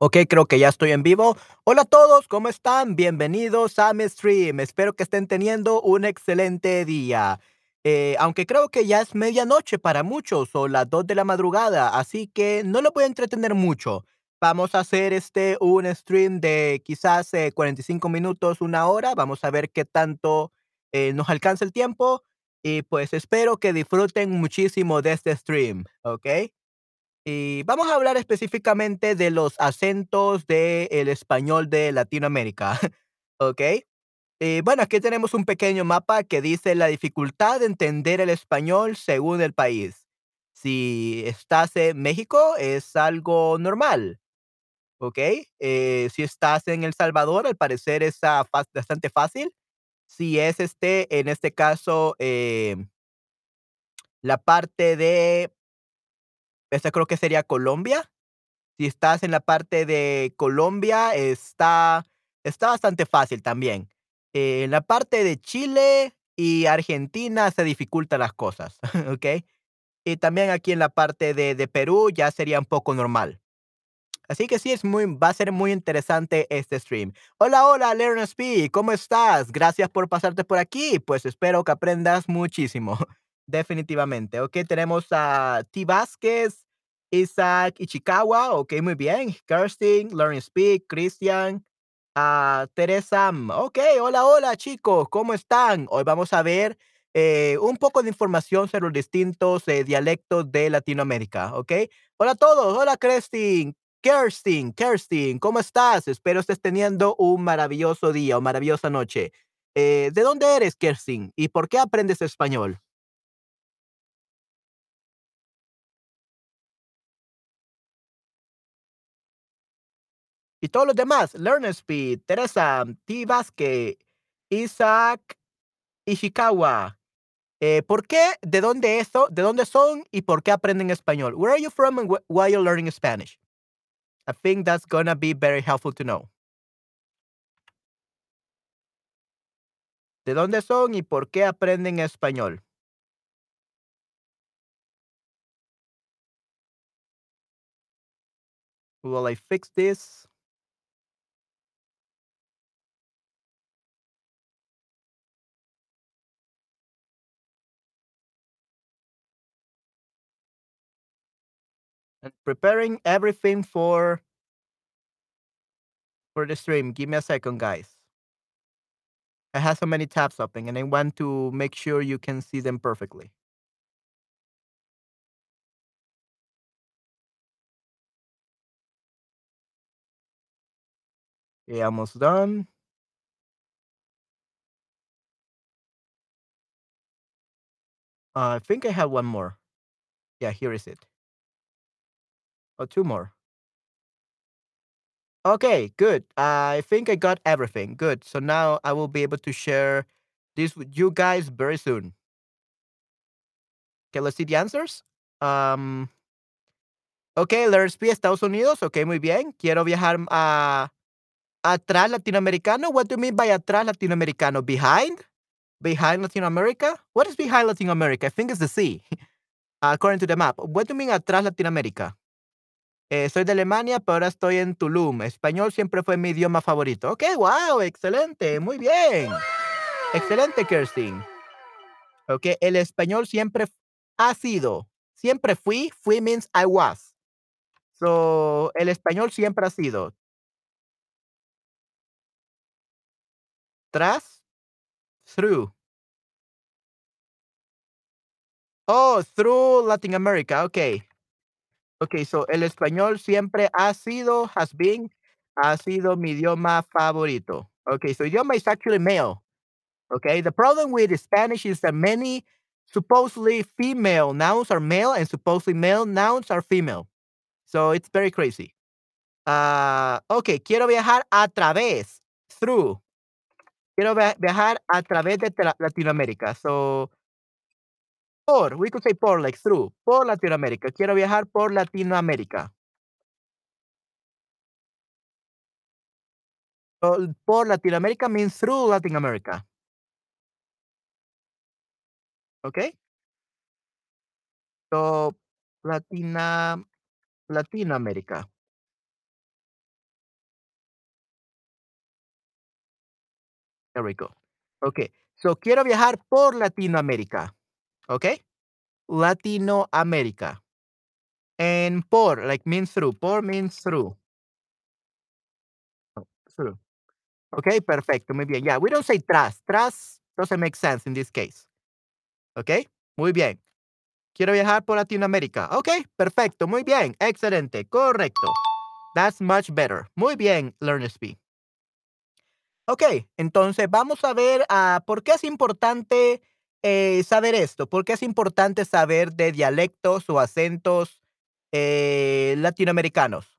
Ok, creo que ya estoy en vivo. Hola a todos, ¿cómo están? Bienvenidos a mi stream. Espero que estén teniendo un excelente día. Eh, aunque creo que ya es medianoche para muchos o las 2 de la madrugada, así que no lo voy a entretener mucho. Vamos a hacer este un stream de quizás eh, 45 minutos, una hora. Vamos a ver qué tanto eh, nos alcanza el tiempo. Y pues espero que disfruten muchísimo de este stream, ¿ok? Y vamos a hablar específicamente de los acentos del español de Latinoamérica, ¿ok? Y bueno, aquí tenemos un pequeño mapa que dice la dificultad de entender el español según el país. Si estás en México, es algo normal, ¿ok? Eh, si estás en El Salvador, al parecer es bastante fácil. Si es este, en este caso, eh, la parte de, esta creo que sería Colombia, Si estás en la parte de Colombia, está está bastante fácil también. Eh, en la parte de Chile y Argentina se dificultan las cosas, ¿okey? Y también aquí en la parte de de Perú ya sería un poco normal. Así que sí, es muy va a ser muy interesante este stream. Hola, hola, Learn Speak, ¿cómo estás? Gracias por pasarte por aquí, pues espero que aprendas muchísimo, definitivamente. Okey, tenemos a T. Vázquez, Isaac Ichikawa, okey, muy bien, Kirstin, Learn Speak, Christian, Teresa, okey, hola, hola, chicos, ¿cómo están? Hoy vamos a ver, eh, un poco de información sobre los distintos, eh, dialectos de Latinoamérica, ¿okey? Hola a todos, hola, Kirstin. Kerstin, Kerstin, ¿cómo estás? Espero estés teniendo un maravilloso día o maravillosa noche. Eh, ¿de dónde eres, Kerstin? ¿Y por qué aprendes español? Y todos los demás, LearnSpeed, Teresa, T. Vázquez, Isaac Ishikawa. Eh, ¿por qué? ¿De dónde eso? ¿De dónde son? ¿Y por qué aprenden español? Where are you from and wh- why you're learning Spanish? I think that's gonna be very helpful to know. ¿De dónde son y por qué aprenden español? Will I fix this? And preparing everything for for the stream. Give me a second, guys. I have so many tabs open and I want to make sure you can see them perfectly. Okay, almost done. Uh, I think I have one more. Yeah, here is it. Oh, two more. Okay, good. I think I got everything. Good. So now I will be able to share this with you guys very soon. Okay, let's see the answers. Um, okay, let's be Estados Unidos. Okay, muy bien. Quiero viajar a atrás latinoamericano. What do you mean by atrás latinoamericano? Behind? Behind Latin America? What is behind Latin America? I think it's the sea, according to the map. What do you mean atrás Latinoamérica? Eh, soy de Alemania, pero ahora estoy en Tulum. Español siempre fue mi idioma favorito. Ok, wow, excelente, muy bien. Excelente, Kirstin. Ok, el español siempre ha sido. Siempre fui. Fui means I was. So, el español siempre ha sido. Tras, through. Oh, through Latin America. Ok. Okay, so el español siempre ha sido, has been, ha sido mi idioma favorito. Okay, so idioma is actually male. Okay, the problem with Spanish is that many supposedly female nouns are male and supposedly male nouns are female. So it's very crazy. Ah, okay, quiero viajar a través, through. Quiero via- viajar a través de Latinoamérica. So, Por, we could say por, like through, por Latinoamérica. Quiero viajar por Latinoamérica. Oh, por Latinoamérica means through Latin America. Okay? So, Latina, Latinoamérica. There we go. Okay. So, quiero viajar por Latinoamérica. Okay. Latinoamérica. And por, like means through. Por means through. Oh, through. Okay, perfecto. Muy bien. Yeah, we don't say tras. Tras doesn't make sense in this case. Okay. Muy bien. Quiero viajar por Latinoamérica. Okay, perfecto. Muy bien. Excelente. Correcto. That's much better. Muy bien, LearnSP. Ok, entonces vamos a ver uh, por qué es importante eh, saber esto, por qué es importante saber de dialectos o acentos eh, latinoamericanos.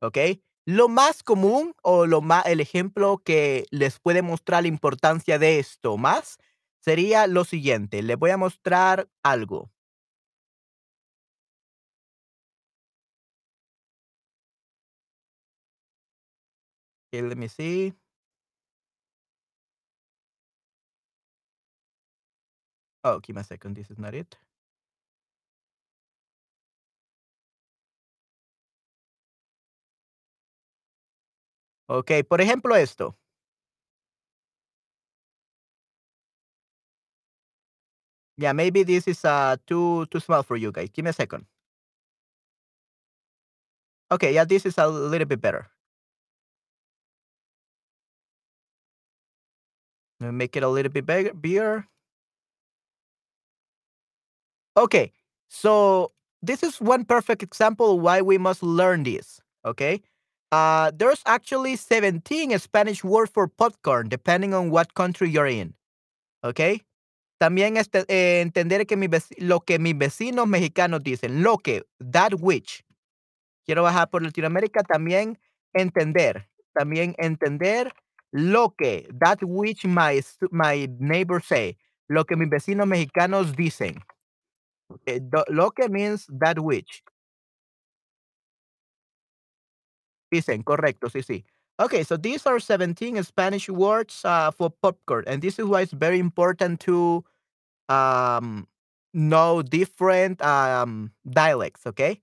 ¿Ok? Lo más común o lo más, el ejemplo que les puede mostrar la importancia de esto más sería lo siguiente. Les voy a mostrar algo. Okay, let me see. Oh, give me a second. This is not it. Ok, por ejemplo esto. Yeah, maybe this is uh too too small for you guys. Give me a second. Okay, yeah, this is a little bit better. Make it a little bit bigger. Okay, so this is one perfect example why we must learn this. Okay, uh, there's actually 17 Spanish words for popcorn depending on what country you're in. Okay, también este, eh, entender que mi lo que mis vecinos mexicanos dicen, lo que, that which. Quiero bajar por Latinoamérica también entender, también entender lo que, that which my, my neighbors say, lo que mis vecinos mexicanos dicen. Okay, lo que means that which. Dicen, correcto, sí, sí. Okay, so these are 17 Spanish words uh, for popcorn, and this is why it's very important to um, know different um, dialects, okay?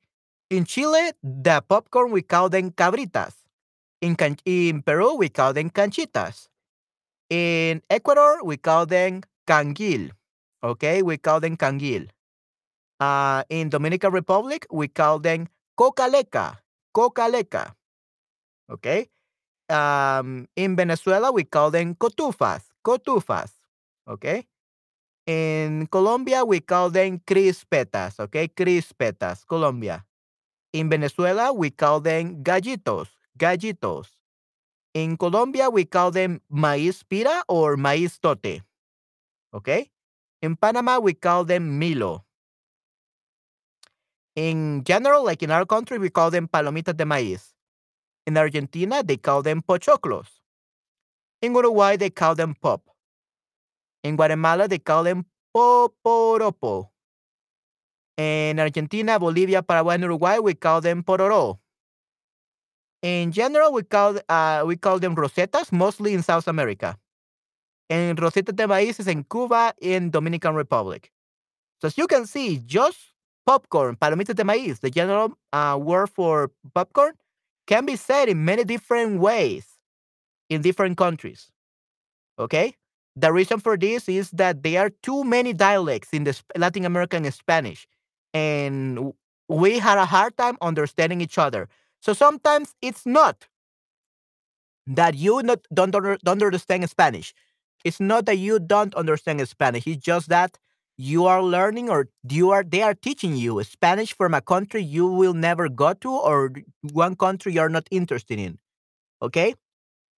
In Chile, the popcorn, we call them cabritas. In, can- in Peru, we call them canchitas. In Ecuador, we call them canguil. Okay, we call them canguil. Uh, in Dominican Republic, we call them cocaleca. Cocaleca. Okay. Um, in Venezuela, we call them cotufas. Cotufas. Okay. In Colombia, we call them crispetas. Okay. Crispetas. Colombia. In Venezuela, we call them gallitos. Gallitos. In Colombia, we call them maíz pira or maíz tote. Okay. In Panama, we call them milo. In general, like in our country, we call them palomitas de maíz. In Argentina, they call them pochoclos. In Uruguay, they call them pop. In Guatemala, they call them poporopo. In Argentina, Bolivia, Paraguay, and Uruguay, we call them pororo. In general, we call uh, we call them rosetas, mostly in South America. And roseta de maíz is in Cuba in Dominican Republic. So as you can see, just popcorn, palomitas de maíz, the general uh, word for popcorn, can be said in many different ways in different countries. Okay? The reason for this is that there are too many dialects in the Latin American Spanish, and we had a hard time understanding each other. So sometimes it's not that you not, don't, don't understand Spanish. It's not that you don't understand Spanish. It's just that you are learning or you are they are teaching you Spanish from a country you will never go to or one country you're not interested in. Okay?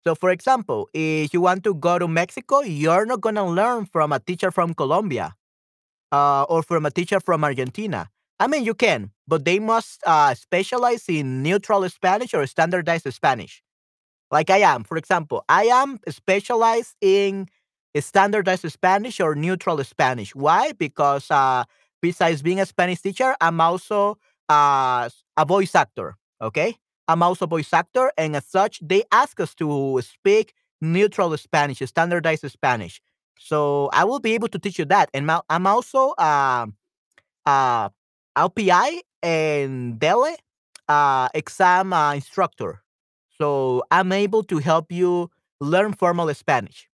So for example, if you want to go to Mexico, you're not going to learn from a teacher from Colombia uh, or from a teacher from Argentina. I mean, you can, but they must uh, specialize in neutral Spanish or standardized Spanish. Like I am, for example, I am specialized in standardized Spanish or neutral Spanish. Why? Because uh, besides being a Spanish teacher, I'm also uh, a voice actor. Okay, I'm also a voice actor, and as such, they ask us to speak neutral Spanish, standardized Spanish. So I will be able to teach you that, and I'm also uh, uh, LPI and DELE uh, exam uh, instructor. So I'm able to help you learn formal Spanish.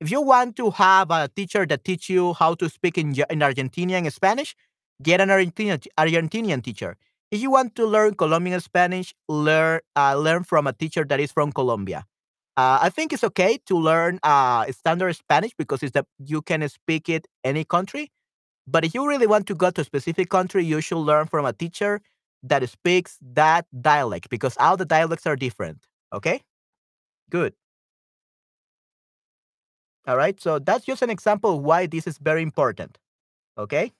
If you want to have a teacher that teach you how to speak in, in Argentinian Spanish, get an Argentinian, Argentinian teacher. If you want to learn Colombian Spanish, learn uh, learn from a teacher that is from Colombia. Uh, I think it's okay to learn uh, standard Spanish because it's that you can speak it any country. But if you really want to go to a specific country, you should learn from a teacher that speaks that dialect because all the dialects are different. Okay, good. All right, so that's just an example why this is very important. Okay,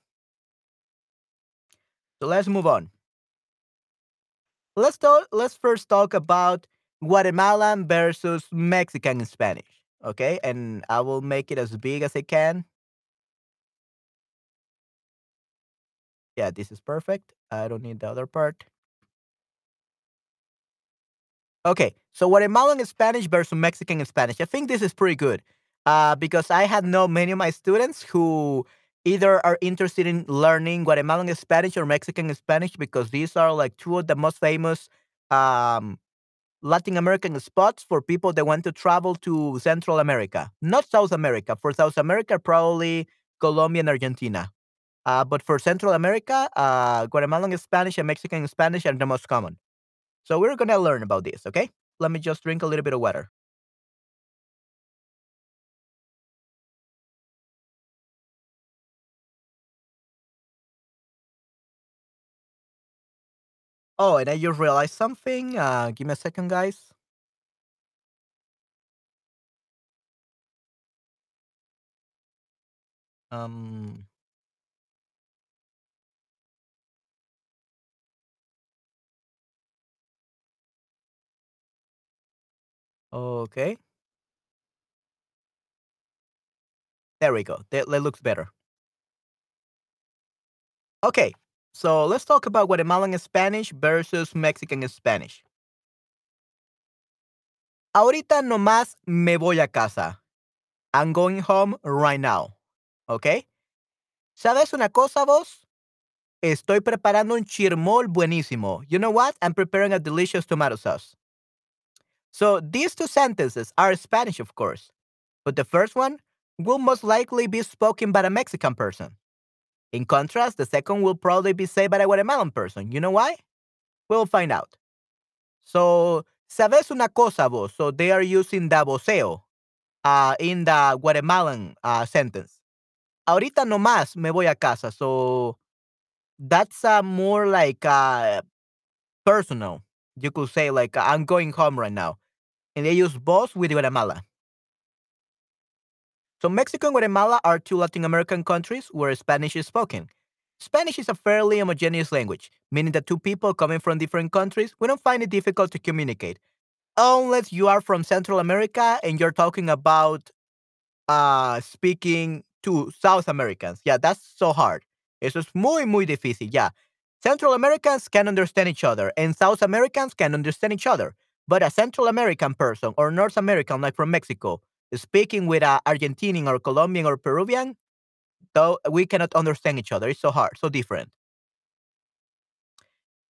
so let's move on. Let's talk. Let's first talk about Guatemalan versus Mexican Spanish. Okay, and I will make it as big as I can. Yeah, this is perfect. I don't need the other part. Okay, so Guatemalan Spanish versus Mexican Spanish. I think this is pretty good uh, because I had know many of my students who either are interested in learning Guatemalan Spanish or Mexican Spanish because these are like two of the most famous um, Latin American spots for people that want to travel to Central America, not South America. For South America, probably Colombia and Argentina. Uh, but for Central America, uh, Guatemalan Spanish and Mexican Spanish are the most common. So we're going to learn about this, okay? Let me just drink a little bit of water. Oh, and I just realized something. Uh, give me a second, guys. Um, okay. There we go. That, that looks better. Okay, so let's talk about Guatemalan Spanish versus Mexican Spanish. Ahorita nomás me voy a casa. I'm going home right now. Okay? ¿Sabes una cosa, vos? Estoy preparando un chirmol buenísimo. You know what? I'm preparing a delicious tomato sauce. So these two sentences are Spanish, of course, but the first one will most likely be spoken by a Mexican person. In contrast, the second will probably be said by a Guatemalan person. You know why? We'll find out. So, sabes una cosa vos? So they are using the voseo uh, in the Guatemalan uh, sentence. Ahorita nomás me voy a casa. So that's uh, more like uh, personal. You could say like I'm going home right now. And they use vos with Guatemala. So Mexico and Guatemala are two Latin American countries where Spanish is spoken. Spanish is a fairly homogeneous language, meaning that two people coming from different countries we don't find it difficult to communicate. Unless you are from Central America and you're talking about uh, speaking to South Americans. Yeah, that's so hard. Eso es muy, muy difícil. Yeah. Central Americans can understand each other and South Americans can understand each other. But a Central American person or North American, like from Mexico, speaking with an Argentinian or Colombian or Peruvian, though we cannot understand each other. It's so hard, so different.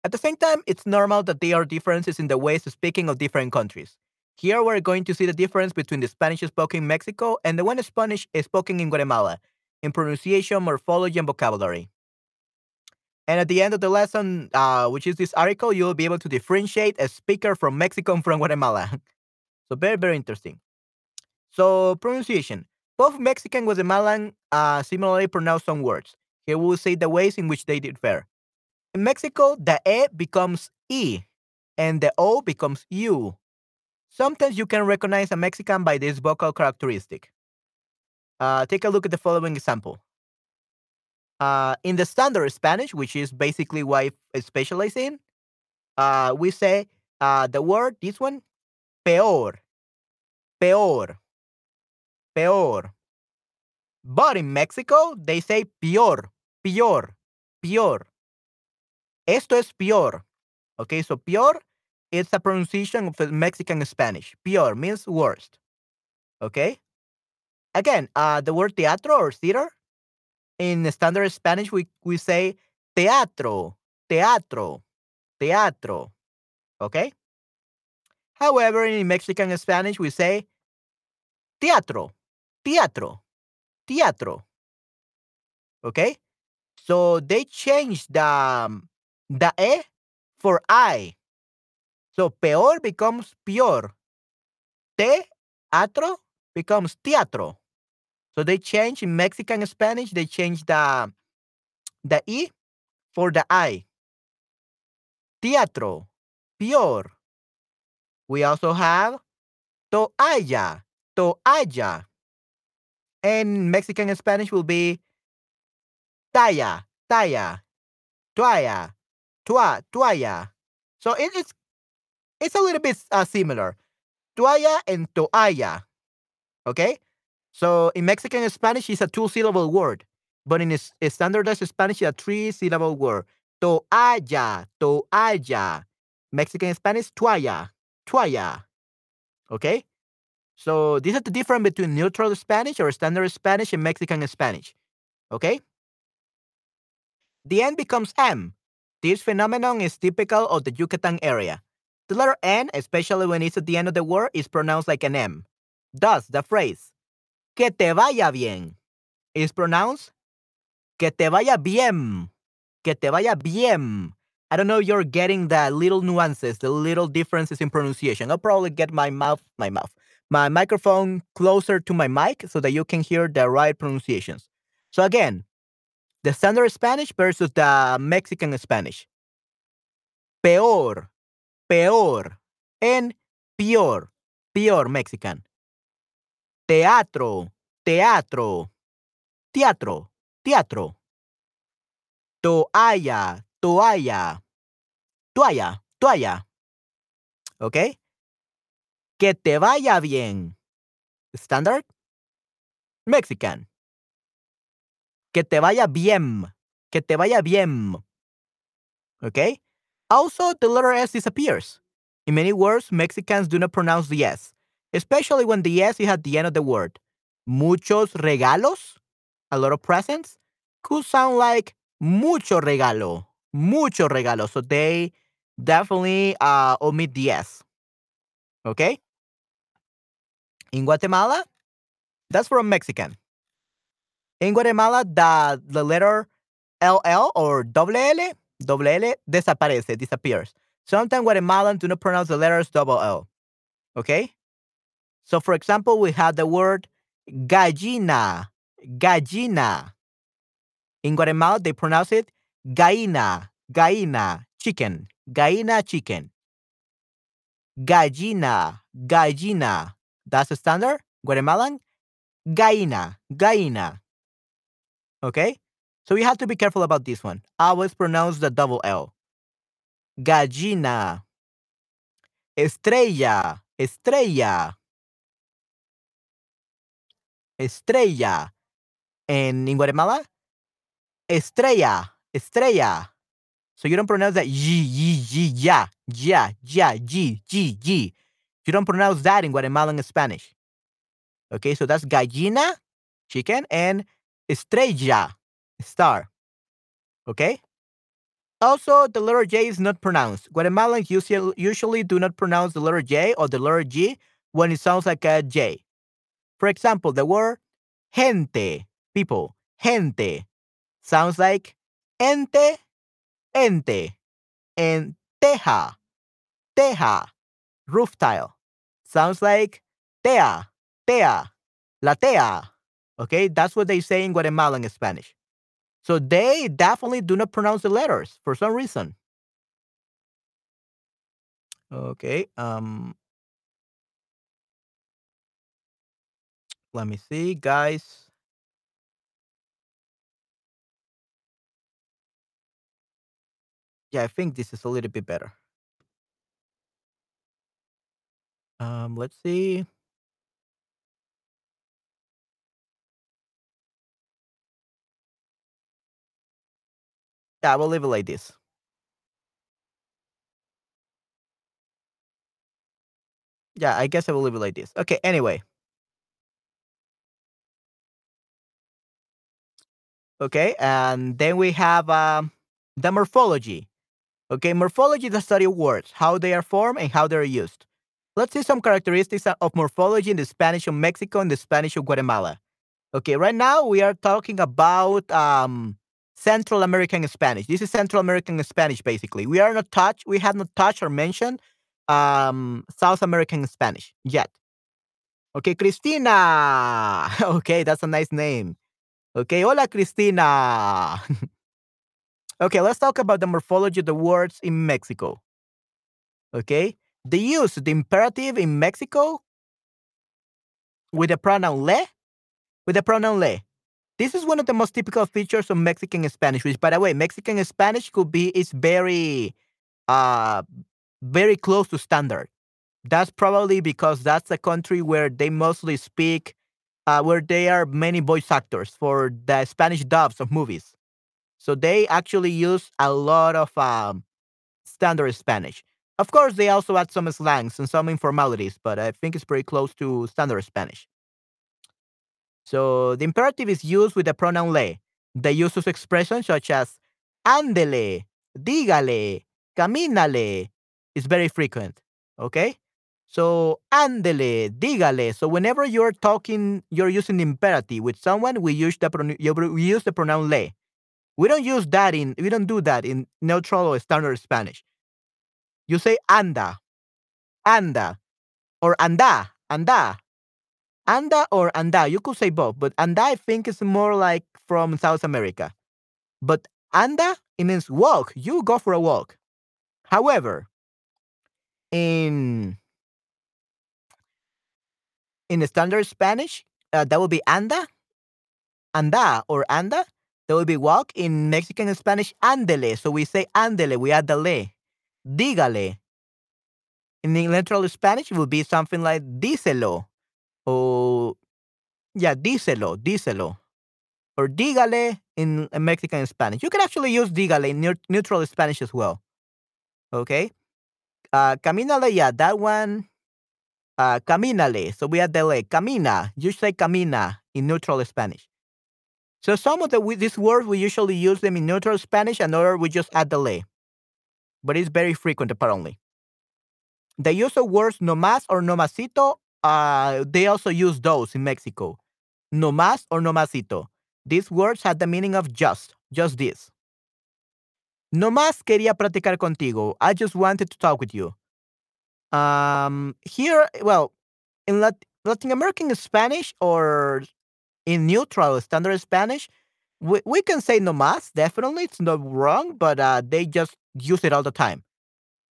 At the same time, it's normal that there are differences in the ways of speaking of different countries. Here we're going to see the difference between the Spanish spoken in Mexico and the one Spanish spoken in Guatemala in pronunciation, morphology, and vocabulary. And at the end of the lesson, uh, which is this article, you'll be able to differentiate a speaker from Mexico from Guatemala. so very, very interesting. So pronunciation. Both Mexican and Guatemalan uh, similarly pronounce some words. Here we'll say the ways in which they differ. In Mexico, the E becomes E, and the O becomes U. Sometimes you can recognize a Mexican by this vocal characteristic. Uh, take a look at the following example. Uh, in the standard Spanish, which is basically what I specialize in, uh, we say uh, the word, this one, peor, peor, peor. But in Mexico, they say peor, peor, peor. Esto es peor. Okay, so peor it's a pronunciation of Mexican Spanish. Peor means worst. Okay? Again, uh, the word teatro or theater, in standard Spanish, we, we say teatro, teatro, teatro. Okay? However, in Mexican Spanish, we say teatro, teatro, teatro. Okay? So they changed the, the E for I. So peor becomes peor. Teatro becomes teatro. So they change in Mexican Spanish, they change the, the E for the I. Teatro, peor. We also have toalla, toalla. And Mexican and Spanish will be talla, talla, toalla, tua, toalla. So it, it's it's a little bit uh, similar. Toalla and toalla. Okay? So in Mexican and Spanish, it's a two syllable word. But in standardized Spanish, it's a three syllable word. Toalla, toalla. Mexican and Spanish, toalla, toalla. Okay? So this is the difference between neutral Spanish or standard Spanish and Mexican Spanish. Okay? The N becomes M. This phenomenon is typical of the Yucatan area. The letter N, especially when it's at the end of the word, is pronounced like an M. Thus, the phrase, que te vaya bien, is pronounced que te vaya bien, que te vaya bien. I don't know you're getting the little nuances, the little differences in pronunciation. I'll probably get my mouth, my mouth, my microphone closer to my mic so that you can hear the right pronunciations. So again, the standard Spanish versus the Mexican Spanish. Peor, peor, and peor, peor Mexican. Teatro, teatro, teatro, teatro. Toalla, toalla, toalla, toalla. ¿Ok? Que te vaya bien. Standard. Mexican. Que te vaya bien. Que te vaya bien. Okay? Also, the letter S disappears. In many words, Mexicans do not pronounce the S, especially when the S is at the end of the word. Muchos regalos, a lot of presents, could sound like mucho regalo, mucho regalo. So they definitely uh, omit the S. Okay? In Guatemala, that's from Mexican. In Guatemala, the, the letter LL or double L, double L desaparece, disappears. Sometimes Guatemalans do not pronounce the letters double L. Okay? So, for example, we have the word gallina, gallina. In Guatemala, they pronounce it gallina, gallina, chicken, gallina, chicken. Gallina, gallina. That's the standard. Guatemalan, Gaina. Gaina. Okay? So you have to be careful about this one. Always pronounce the double L. Gallina. Estrella, estrella. Estrella. And in Guatemala, estrella, estrella. So you don't pronounce that y, y, y, ya, ya, ya, y, y, y. You don't pronounce that in Guatemalan Spanish. Okay, so that's gallina, chicken, and estrella, star. Okay? Also, the letter J is not pronounced. Guatemalans usually, do not pronounce the letter J or the letter G when it sounds like a J. For example, the word gente, people, gente, sounds like ente, ente, and teja, teja, roof tile. Sounds like tea, tea, la tea. Okay, that's what they say in Guatemalan Spanish. So they definitely do not pronounce the letters for some reason. Okay, um, let me see, guys. Yeah, I think this is a little bit better. Um, let's see. Yeah, we'll leave it like this. Yeah, I guess I will leave it like this. Okay, anyway. Okay, and then we have um, the morphology. Okay, morphology is the study of words, how they are formed and how they're used. Let's see some characteristics of morphology in the Spanish of Mexico and the Spanish of Guatemala. Okay, right now we are talking about um, Central American Spanish. This is Central American Spanish, basically. We are not touch. We have not touched or mentioned um, South American Spanish yet. Okay, Cristina. Okay, that's a nice name. Okay, hola, Cristina. okay, let's talk about the morphology of the words in Mexico. Okay, the use the imperative in Mexico with the pronoun le, with the pronoun le. This is one of the most typical features of Mexican Spanish, which, by the way, Mexican Spanish could be is very, uh, very close to standard. That's probably because that's a country where they mostly speak, uh, where there are many voice actors for the Spanish dubs of movies. So they actually use a lot of um, standard Spanish. Of course, they also add some slangs and some informalities, but I think it's pretty close to standard Spanish. So the imperative is used with the pronoun le. The use of expressions such as ándele, dígale, camínale is very frequent. Okay? So ándele, dígale. So whenever you're talking, you're using the imperative with someone, we use the we use the pronoun le. We don't use that in we don't do that in neutral or standard Spanish. You say anda, anda, or anda, anda, anda or anda. You could say both, but anda I think is more like from South America. But anda it means walk. You go for a walk. However, in in standard Spanish, uh, that would be anda, anda or anda. That would be walk. In Mexican Spanish, andele. So we say andele. We add the le dígale. In literal Spanish, it would be something like díselo. Or, yeah, díselo, díselo. Or dígale in Mexican Spanish. You can actually use dígale in neutral Spanish as well. Okay? Uh, camínale, yeah, that one. Uh, camínale. So we add the le. Camina. You say camina in neutral Spanish. So some of the these words we usually use them in neutral Spanish, and other we just add the le but it's very frequent apparently. They use the words no más or no masito, uh, they also use those in Mexico. No más or no masito. These words have the meaning of just, just this. No más quería platicar contigo. I just wanted to talk with you. Um, here, well, in Lat- Latin American Spanish or in neutral standard Spanish, we, we can say no más, definitely. It's not wrong, but uh, they just use it all the time.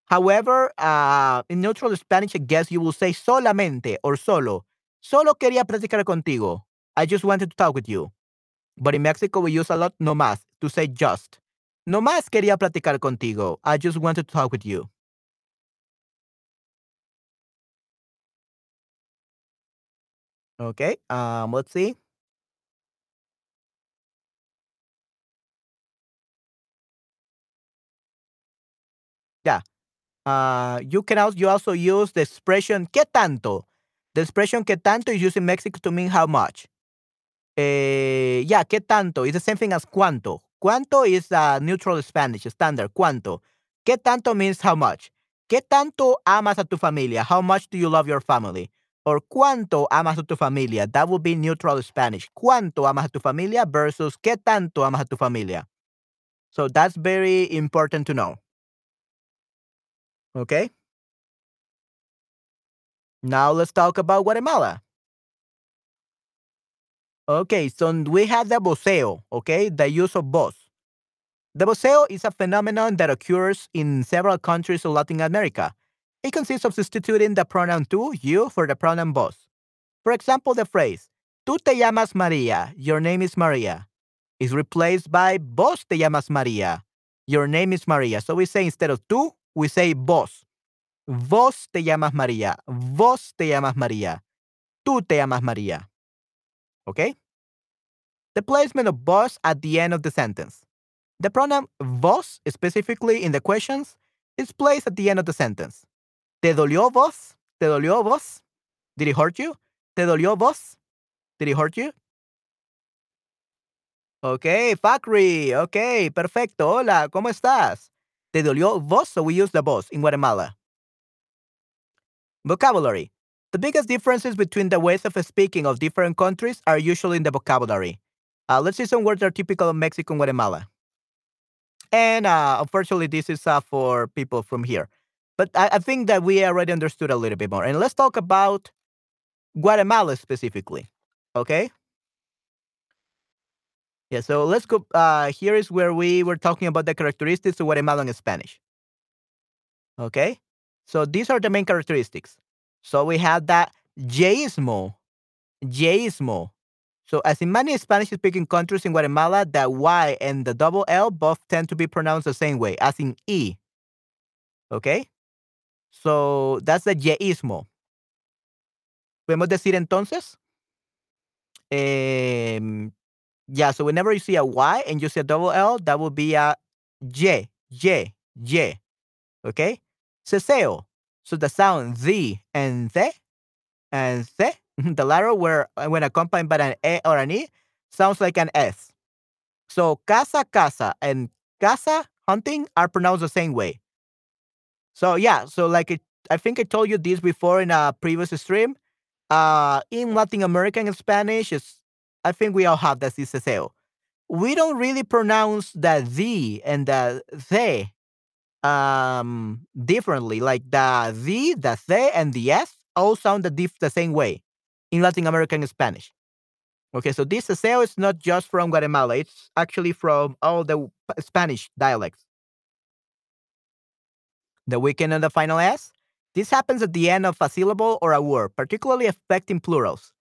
However, uh, in neutral Spanish, I guess you will say solamente or solo. Solo quería platicar contigo. I just wanted to talk with you. But in Mexico, we use a lot no más to say just. No más quería platicar contigo. I just wanted to talk with you. Okay, um, let's see. Uh, you can also you also use the expression "qué tanto." The expression "qué tanto" is used in Mexico to mean how much. Eh, yeah, ¿qué tanto? It's the same thing as cuánto. Cuánto is uh, neutral Spanish, standard. Cuánto. ¿Qué tanto means how much? ¿Qué tanto amas a tu familia? How much do you love your family? Or cuánto amas a tu familia? That would be neutral Spanish. ¿Cuánto amas a tu familia versus qué tanto amas a tu familia? So that's very important to know. Okay. Now let's talk about Guatemala. Okay, so we have the voseo, okay, the use of voz. The voseo is a phenomenon that occurs in several countries of Latin America. It consists of substituting the pronoun tú, you, for the pronoun vos. For example, the phrase, tú te llamas María, your name is Maria, is replaced by vos te llamas María, your name is Maria. So we say instead of tú, we say vos. Vos te llamas María. Vos te llamas María. Tú te llamas María. Okay? The placement of vos at the end of the sentence. The pronoun vos, specifically in the questions, is placed at the end of the sentence. ¿Te dolió vos? ¿Te dolió vos? Did it hurt you? ¿Te dolió vos? Did it hurt you? Okay, Fakri. Okay, perfecto. Hola, ¿cómo estás? ¿Te dolió vos? So we use the vos in Guatemala. Vocabulary. The biggest differences between the ways of speaking of different countries are usually in the vocabulary. Uh, let's see some words that are typical of Mexico and Guatemala. And uh, unfortunately, this is uh, for people from here. But I, I think that we already understood a little bit more. And let's talk about Guatemala specifically. Okay. Yeah, so let's go. Uh, here is where we were talking about the characteristics of Guatemalan Spanish. Okay, so these are the main characteristics. So we have that yeísmo, yeísmo. So as in many Spanish-speaking countries in Guatemala, that Y and the double L both tend to be pronounced the same way, as in E. Okay, so that's the yeísmo. Podemos decir entonces. Um, yeah, so whenever you see a Y and you see a double L, that will be a J, J, J. Okay? Seseo. So the sound Z and Z and Z, the latter where when accompanied by an E or an E, sounds like an S. So casa, casa, and casa hunting are pronounced the same way. So yeah, so like it, I think I told you this before in a previous stream. Uh, in Latin American Spanish, it's, I think we all have that seseo. We don't really pronounce the Z and the the um differently. Like the Z, the C, and the S all sound the, diff- the same way in Latin American Spanish. Okay, so this seseo is not just from Guatemala; it's actually from all the Spanish dialects. The weaken and the final S. This happens at the end of a syllable or a word, particularly affecting plurals.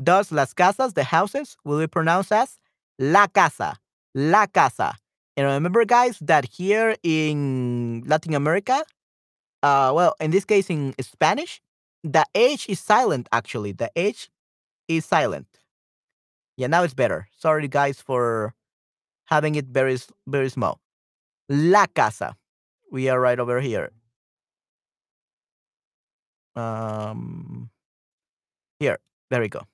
Thus, las casas, the houses, will be pronounced as la casa, la casa. And remember, guys, that here in Latin America, uh, well, in this case in Spanish, the H is silent, actually. The H is silent. Yeah, now it's better. Sorry, guys, for having it very, very small. La casa. We are right over here. Um, here, there we go.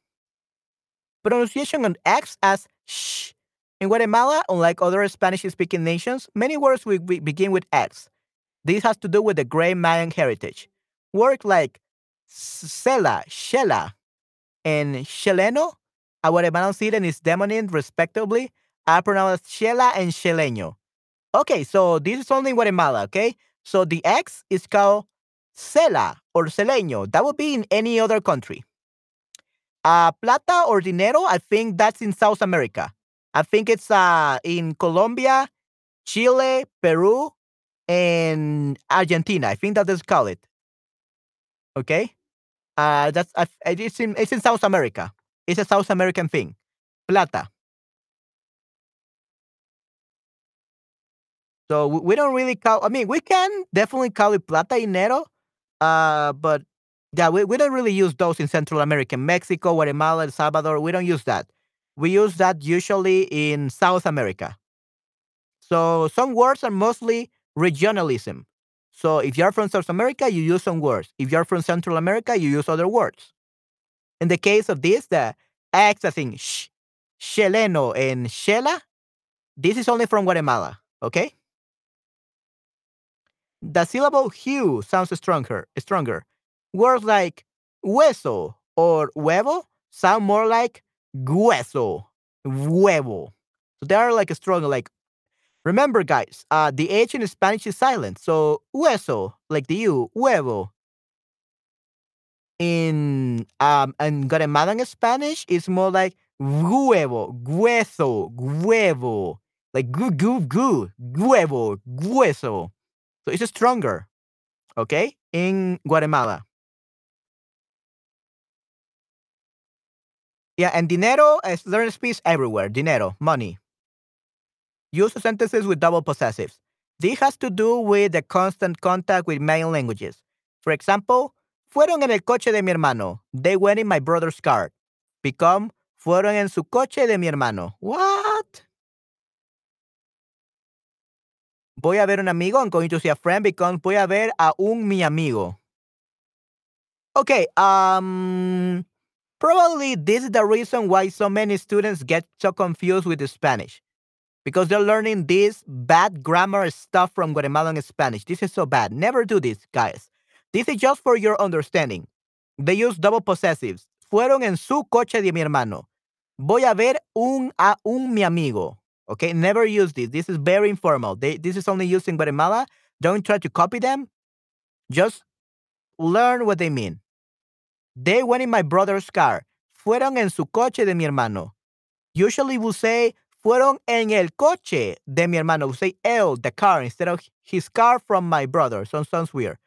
Pronunciation on X as sh. In Guatemala, unlike other Spanish speaking nations, many words begin with X. This has to do with the great Mayan heritage. Words like Sela, Shela, and Sheleno, a Guatemalan city and its demonym, respectively, are pronounced Shela and Sheleño. Okay, so this is only in Guatemala, okay? So the X is called Cela or Celeño. That would be in any other country. Uh, plata or dinero, I think that's in South America. I think it's uh, in Colombia, Chile, Peru, and Argentina. I think that is call it. Okay, uh, that's uh, it's in it's in South America. It's a South American thing. Plata. So we don't really call. I mean, we can definitely call it plata dinero, uh, but yeah, we, we don't really use those in Central America, Mexico, Guatemala, El Salvador. We don't use that. We use that usually in South America. So some words are mostly regionalism. So if you're from South America, you use some words. If you're from Central America, you use other words. In the case of this, the think, sh, Sheleno and Shela, this is only from Guatemala, okay? The syllable hue sounds stronger. Stronger. Words like hueso or huevo sound more like hueso, huevo. So they are like a strong, like. Remember, guys, uh, the H in Spanish is silent. So hueso, like the U, huevo. In um, Guatemalan Spanish, it's more like huevo, hueso, huevo, like gu gu gu, huevo, hueso. So it's stronger, okay, in Guatemala. Yeah, and dinero is learn speech everywhere. Dinero, money. Use sentences with double possessives. This has to do with the constant contact with Mayan languages. For example, fueron en el coche de mi hermano. They went in my brother's car. Become fueron en su coche de mi hermano. What? Voy a ver un amigo. I'm going to see a friend because voy a ver a un mi amigo. Okay, um, probably this is the reason why so many students get so confused with the Spanish because they're learning this bad grammar stuff from Guatemalan Spanish. This is so bad. Never do this, guys. This is just for your understanding. They use double possessives. Fueron en su coche de mi hermano. Voy a ver un a un mi amigo. Okay, never use this. This is very informal. They, this is only used in Guatemala. Don't try to copy them. Just learn what they mean. They went in my brother's car. Fueron en su coche de mi hermano. Usually we'll say fueron en el coche de mi hermano. We'll say el, the car, instead of his car from my brother. So sounds weird.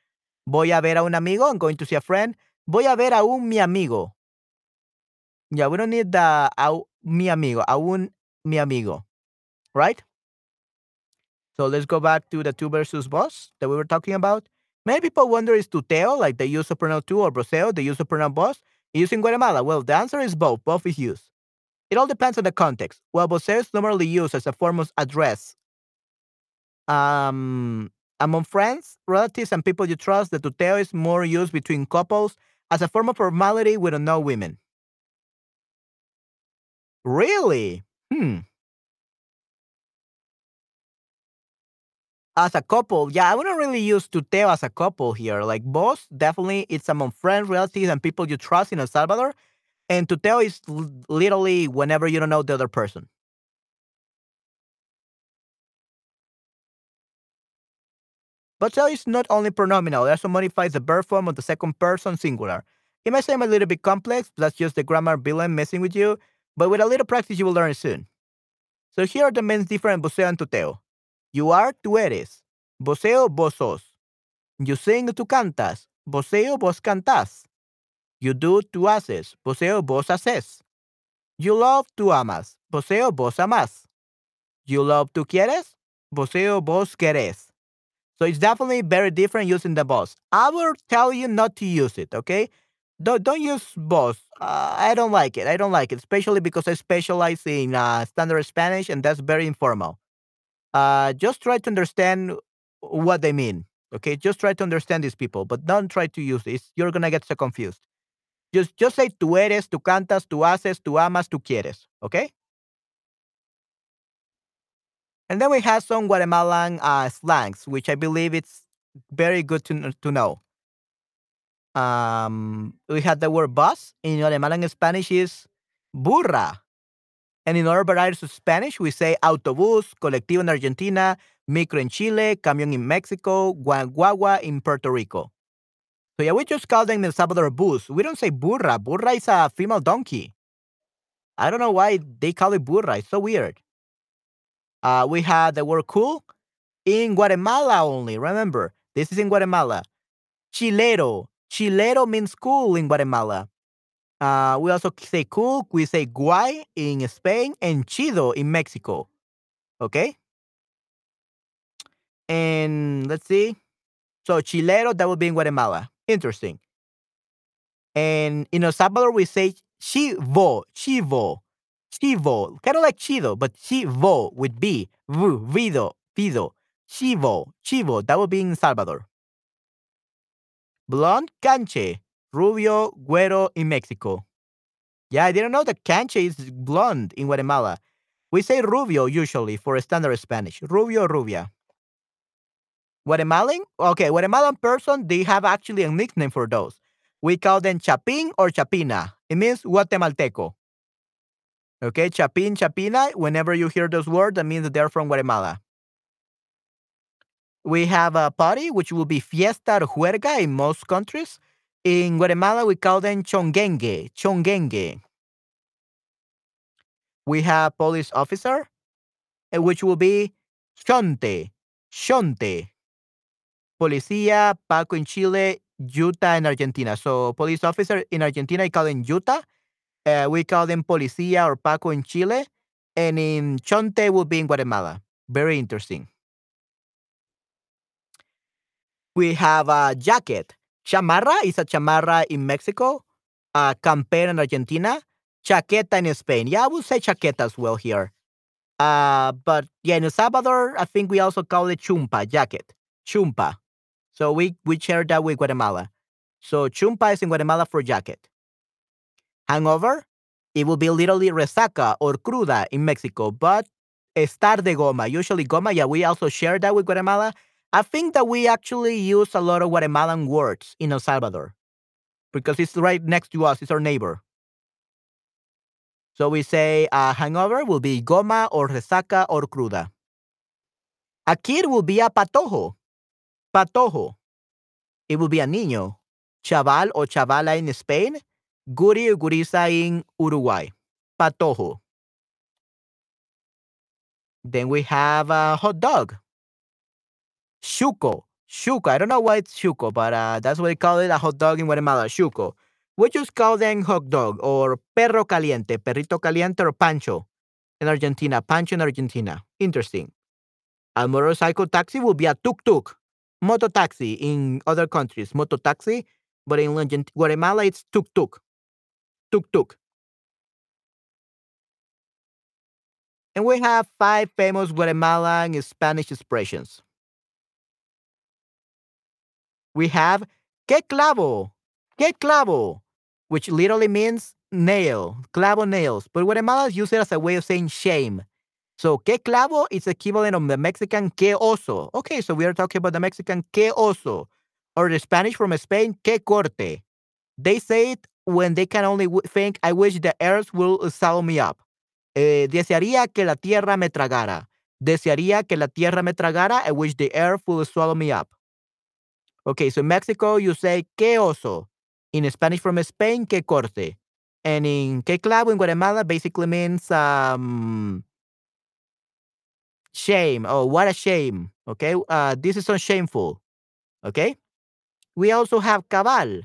Voy a ver a un amigo. I'm going to see a friend. Voy a ver a un mi amigo. Yeah, we don't need the a mi amigo. A un mi amigo. Right? So let's go back to the tú versus vos that we were talking about. Many people wonder is tuteo, like they use the pronoun tu, or voseo, they use the pronoun vos. Used in Guatemala? Well, the answer is both. Both is used. It all depends on the context. Well, voseo is normally used as a form of address. Um, among friends, relatives, and people you trust, the tuteo is more used between couples as a form of formality with unknown women. Really? Hmm. As a couple, yeah, I wouldn't really use tuteo as a couple here. Like vos, definitely it's among friends, relatives, and people you trust in El Salvador. And tuteo is literally whenever you don't know the other person. But so is not only pronominal, it also modifies the verb form of the second person singular. It may seem a little bit complex, that's just the grammar villain messing with you, but with a little practice you will learn soon. So here are the main different voseo and tuteo. You are, tú eres. Voseo, vos sos. You sing, tú cantas. Voseo, vos cantás. You do, tú haces. Voseo, vos haces. You love, tú amas. Voseo, vos amás. You love, tú quieres. Voseo, vos querés. So it's definitely very different using the vos. I will tell you not to use it, okay? Don't, don't use vos. Uh, I don't like it. I don't like it, especially because I specialize in uh, standard Spanish and that's very informal. Uh, just try to understand what they mean, okay? Just try to understand these people, but don't try to use this. You're to get so confused. Just, just say tú eres, tú cantas, tú haces, tú amas, tú quieres, okay? And then we have some Guatemalan uh, slangs, which I believe it's very good to, to know. Um, we had the word bus. In Guatemalan Spanish is burra. And in other varieties of Spanish, we say autobús, colectivo in Argentina, micro in Chile, camión in Mexico, guagua in Puerto Rico. So yeah, we just call them El Salvador bus. We don't say burra. Burra is a female donkey. I don't know why they call it burra. It's so weird. Uh, we had the word cool in Guatemala only. Remember, this is in Guatemala. Chilero. Chilero means cool in Guatemala. Uh, we also say cool. We say guay in Spain and chido in Mexico. Okay. And let's see. So chilero, that would be in Guatemala. Interesting. And in El Salvador, we say chivo, chivo. Chivo, kind of like Chido, but Chivo with B. V, Vido, Vido. Chivo, Chivo, that would be in Salvador. Blonde, Canche. Rubio, Güero in Mexico. Yeah, I didn't know that Canche is blonde in Guatemala. We say Rubio usually for standard Spanish. Rubio, Rubia. Guatemalan? Okay, Guatemalan person, they have actually a nickname for those. We call them Chapín or Chapina. It means Guatemalteco. Okay, Chapin, Chapina, whenever you hear those words, that means that they're from Guatemala. We have a party, which will be fiesta or juerga in most countries. In Guatemala, we call them chongengue, chongengue. We have police officer, eh, which will be chonte, chonte. Policía, Paco in Chile, Yuta in Argentina. So police officer in Argentina, I call them Yuta. Uh, we call them Policía or Paco in Chile. And in Chonte will be in Guatemala. Very interesting. We have a jacket. Chamarra is a chamarra in Mexico. Uh, campera in Argentina. Chaqueta in Spain. Yeah, I would say chaqueta as well here. Uh, but yeah, in El Salvador, I think we also call it chumpa, jacket. Chumpa. So we, we share that with Guatemala. So chumpa is in Guatemala for jacket hangover, it will be literally resaca or cruda in Mexico, but estar de goma. Usually goma, yeah, we also share that with Guatemala. I think that we actually use a lot of Guatemalan words in El Salvador because it's right next to us. It's our neighbor. So we say a hangover will be goma or resaca or cruda. A kid will be a patojo. Patojo. It will be a niño. Chaval or chavala in Spain. Guri or gurisa in Uruguay. Patojo. Then we have a hot dog. Chuco. Chuco. I don't know why it's chuco, but uh, that's what they call it, a hot dog in Guatemala. Chuco. We just call them hot dog or perro caliente, perrito caliente or pancho in Argentina. Pancho in Argentina. Interesting. A motorcycle taxi will be a tuk-tuk. Moto taxi in other countries. Moto taxi. But in Guatemala, it's tuk-tuk. Tuk-tuk. And we have five famous Guatemalan Spanish expressions. We have que clavo, que clavo, which literally means nail, clavo nails. But Guatemalans use it as a way of saying shame. So que clavo is equivalent of the Mexican que oso. Okay, so we are talking about the Mexican que oso, or the Spanish from Spain que corte. They say it when they can only think, I wish the earth will swallow me up. Eh, desearía que la tierra me tragara. Desearía que la tierra me tragara. I wish the earth will swallow me up. Okay, so in Mexico, you say que oso. In Spanish from Spain, que corte. And in que clavo in Guatemala basically means um, shame. Oh, what a shame. Okay, uh, this is so shameful. Okay, we also have cabal.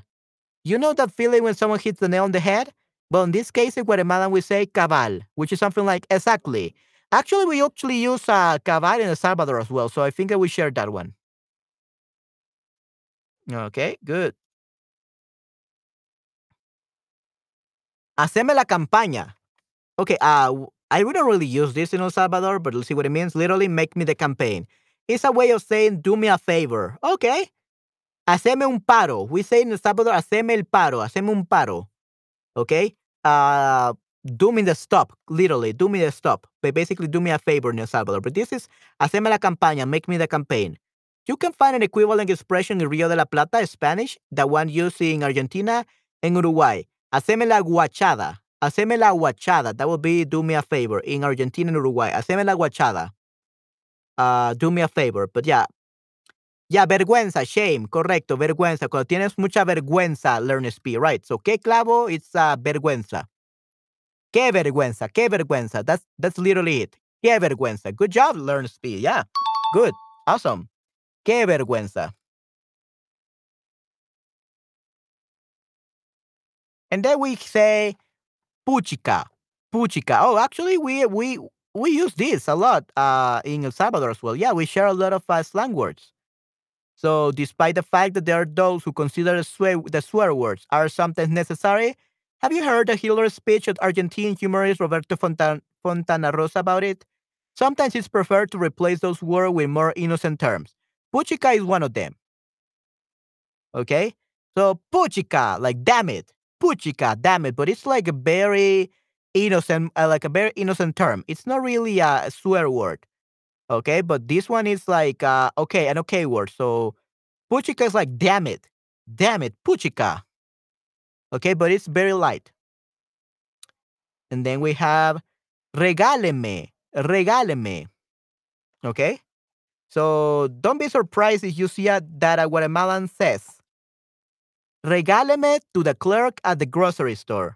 You know that feeling when someone hits the nail on the head? But in this case, in Guatemala, we say cabal, which is something like exactly. Actually, we actually use uh, cabal in El Salvador as well, so I think that we share that one. Okay, good. Haceme la campaña. Okay, uh, I wouldn't really use this in El Salvador, but let's see what it means. Literally, make me the campaign. It's a way of saying, do me a favor. Okay. Haceme un paro. We say in El Salvador, haceme el paro. Haceme un paro. Okay. Uh, do me the stop. Literally, do me the stop. But basically, do me a favor in El Salvador. But this is, haceme la campaña. Make me the campaign. You can find an equivalent expression in Rio de la Plata, Spanish, the one used in Argentina and Uruguay. Haceme la guachada. Haceme la guachada. That would be do me a favor in Argentina and Uruguay. Haceme la guachada. Uh, do me a favor. But yeah. Yeah, vergüenza, shame, correcto, vergüenza. Cuando tienes mucha vergüenza, learn speed, right? So, ¿qué clavo? It's uh, vergüenza. ¿Qué vergüenza? ¿Qué vergüenza? That's that's literally it. ¿Qué vergüenza? Good job, learn speed. Yeah, good, awesome. Qué vergüenza. And then we say puchica. Puchica. Oh, actually, we we we use this a lot uh, in El Salvador as well. Yeah, we share a lot of uh, slang words. So, despite the fact that there are those who consider the swear, the swear words are sometimes necessary, have you heard the Hitler speech of Argentine humorist Roberto Fontan- Fontanarrosa about it? Sometimes it's preferred to replace those words with more innocent terms. Puchica is one of them. Okay? So puchica, like damn it. Puchica, damn it. But it's like a very innocent, uh, like a very innocent term. It's not really a swear word. Okay? But this one is like, uh, okay, an okay word. So puchica is like damn it. Damn it. Puchica. Okay? But it's very light. And then we have regáleme. Regáleme. Okay? So don't be surprised if you see a, that a Guatemalan says, regáleme to the clerk at the grocery store.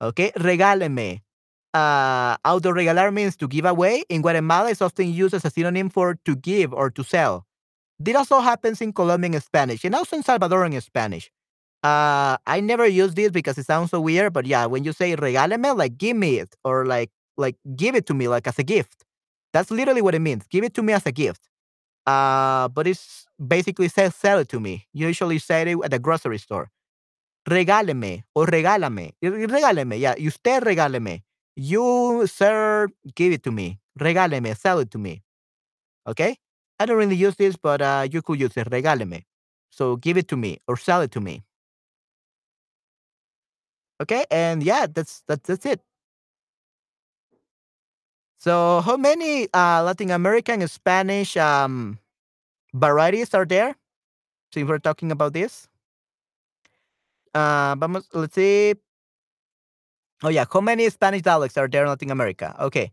Okay, regáleme. Uh, auto regalar means to give away. In Guatemala, it's often used as a synonym for to give or to sell. This also happens in Colombian Spanish and also in Salvadorian Spanish. Uh, I never use this because it sounds so weird, but yeah, when you say regáleme, like give me it or like like give it to me like as a gift. That's literally what it means. Give it to me as a gift. Uh, but it's basically says sell it to me. Usually say it at the grocery store. Regáleme or regálame. Regáleme, yeah. Usted regáleme. You, sir, give it to me. Regáleme, sell it to me. Okay? I don't really use this, but uh, you could use it. Regáleme. So give it to me or sell it to me. Okay, and yeah, that's that's that's it. So, how many uh, Latin American Spanish um, varieties are there? Since we're talking about this. Uh, vamos, let's see. Oh yeah, how many Spanish dialects are there in Latin America? Okay.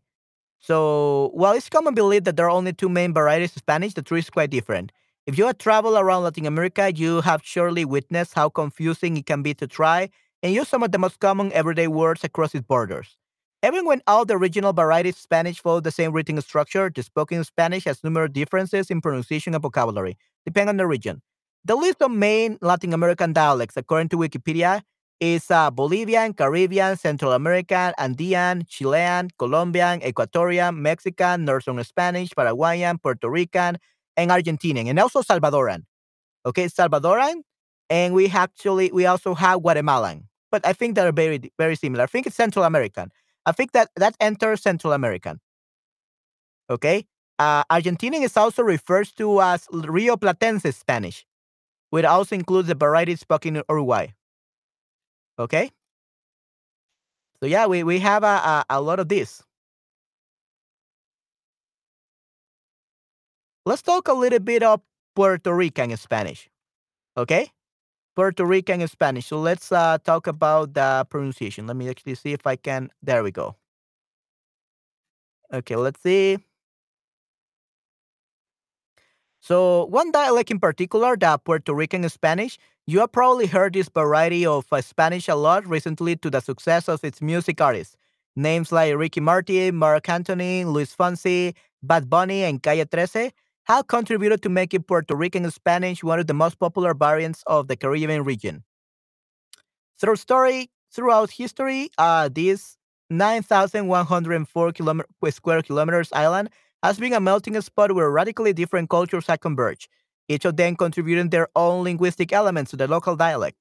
So, while it's common belief that there are only two main varieties of Spanish, the truth is quite different. If you have traveled around Latin America, you have surely witnessed how confusing it can be to try and use some of the most common everyday words across its borders. Even when all the regional varieties of Spanish follow the same written structure, the spoken Spanish has numerous differences in pronunciation and vocabulary, depending on the region. The list of main Latin American dialects, according to Wikipedia, is uh, Bolivian, Caribbean, Central American, Andean, Chilean, Colombian, Ecuadorian, Mexican, Northern Spanish, Paraguayan, Puerto Rican, and Argentinian, and also Salvadoran. Okay, Salvadoran, and we actually we also have Guatemalan, but I think they're very very similar. I think it's Central American. I think that that enters Central American. Okay, uh, Argentinian is also referred to as Rioplatense Spanish, which also includes the variety spoken in Uruguay. Okay, so yeah, we we have a, a, a lot of this. Let's talk a little bit of Puerto Rican Spanish. Okay? Puerto Rican Spanish. So let's uh, talk about the pronunciation. Let me actually see if I can. There we go. Okay, let's see. So, one dialect in particular, the Puerto Rican Spanish, you have probably heard this variety of uh, Spanish a lot recently to the success of its music artists. Names like Ricky Martin, Marc Anthony, Luis Fonsi, Bad Bunny, and Calle 13 have contributed to making Puerto Rican Spanish one of the most popular variants of the Caribbean region. Through story, throughout history, uh, this 9,104 kilometer, square kilometers island has been a melting spot where radically different cultures have converged, each of them contributing their own linguistic elements to the local dialect.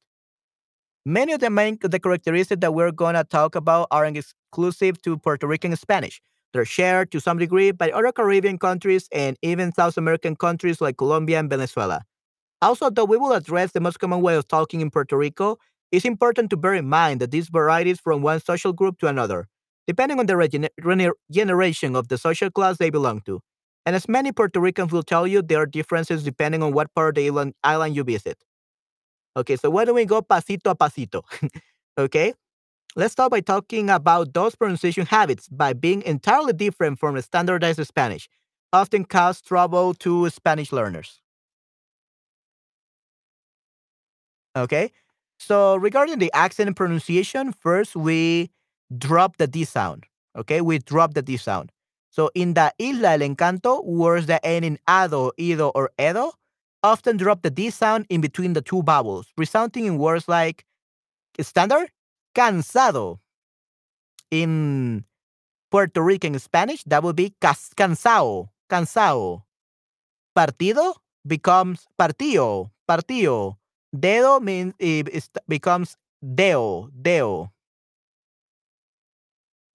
Many of the main the characteristics that we're going to talk about are exclusive to Puerto Rican Spanish, they're shared to some degree by other Caribbean countries and even South American countries like Colombia and Venezuela. Also, though we will address the most common way of talking in Puerto Rico, it's important to bear in mind that these varies from one social group to another, depending on the generation of the social class they belong to. And as many Puerto Ricans will tell you, there are differences depending on what part of the island, island you visit. Okay, so why don't we go pasito a pasito? okay, Let's start by talking about those pronunciation habits by being entirely different from the standardized Spanish, often cause trouble to Spanish learners. Okay, so regarding the accent and pronunciation, first we drop the D sound. Okay, we drop the D sound. So in the Isla del Encanto, words that end in ado, ido, or edo often drop the D sound in between the two vowels, resulting in words like standard cansado. In Puerto Rican Spanish, that would be cansado, cansado. Partido becomes partido, partido. Dedo means it becomes deo, deo.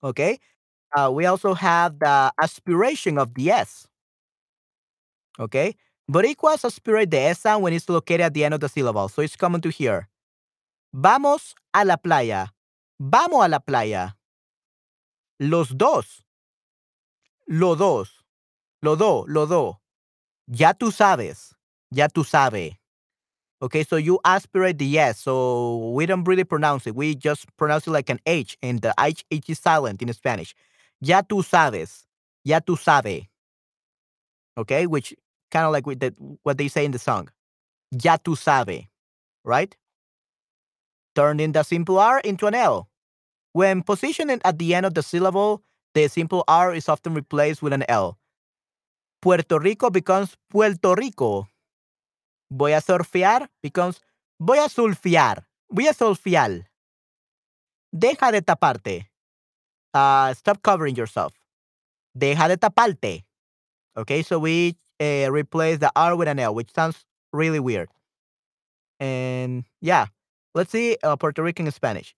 Okay. Uh, we also have the aspiration of the S. Okay. Boricuas aspirate the S sound when it's located at the end of the syllable, so it's common to hear. Vamos a la playa. Vamos a la playa. Los dos. Lo dos. Lo do, lo do. Ya tú sabes. Ya tú sabe. Okay, so you aspirate the yes. So we don't really pronounce it. We just pronounce it like an H, and the H, H is silent in Spanish. Ya tú sabes. Ya tú sabe. Okay, which kind of like with the, what they say in the song. Ya tú sabe. Right? Turning the simple R into an L. When positioned at the end of the syllable, the simple R is often replaced with an L. Puerto Rico becomes Puerto Rico. Voy a surfear becomes voy a surfear. Voy a surfear. Deja de taparte. Uh, stop covering yourself. Deja de taparte. Okay, so we uh, replace the R with an L, which sounds really weird. And yeah, Let's see uh, Puerto Rican Spanish.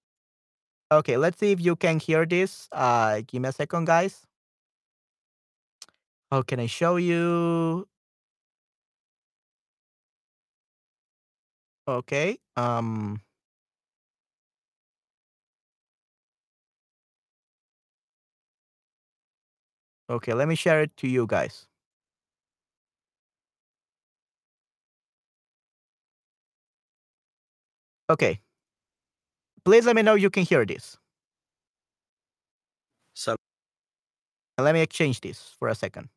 Okay, let's see if you can hear this. Uh, give me a second, guys. How can I show you? Okay. Um. Okay, let me share it to you guys. Okay. Please let me know you can hear this. Sal- Let me exchange this for a second.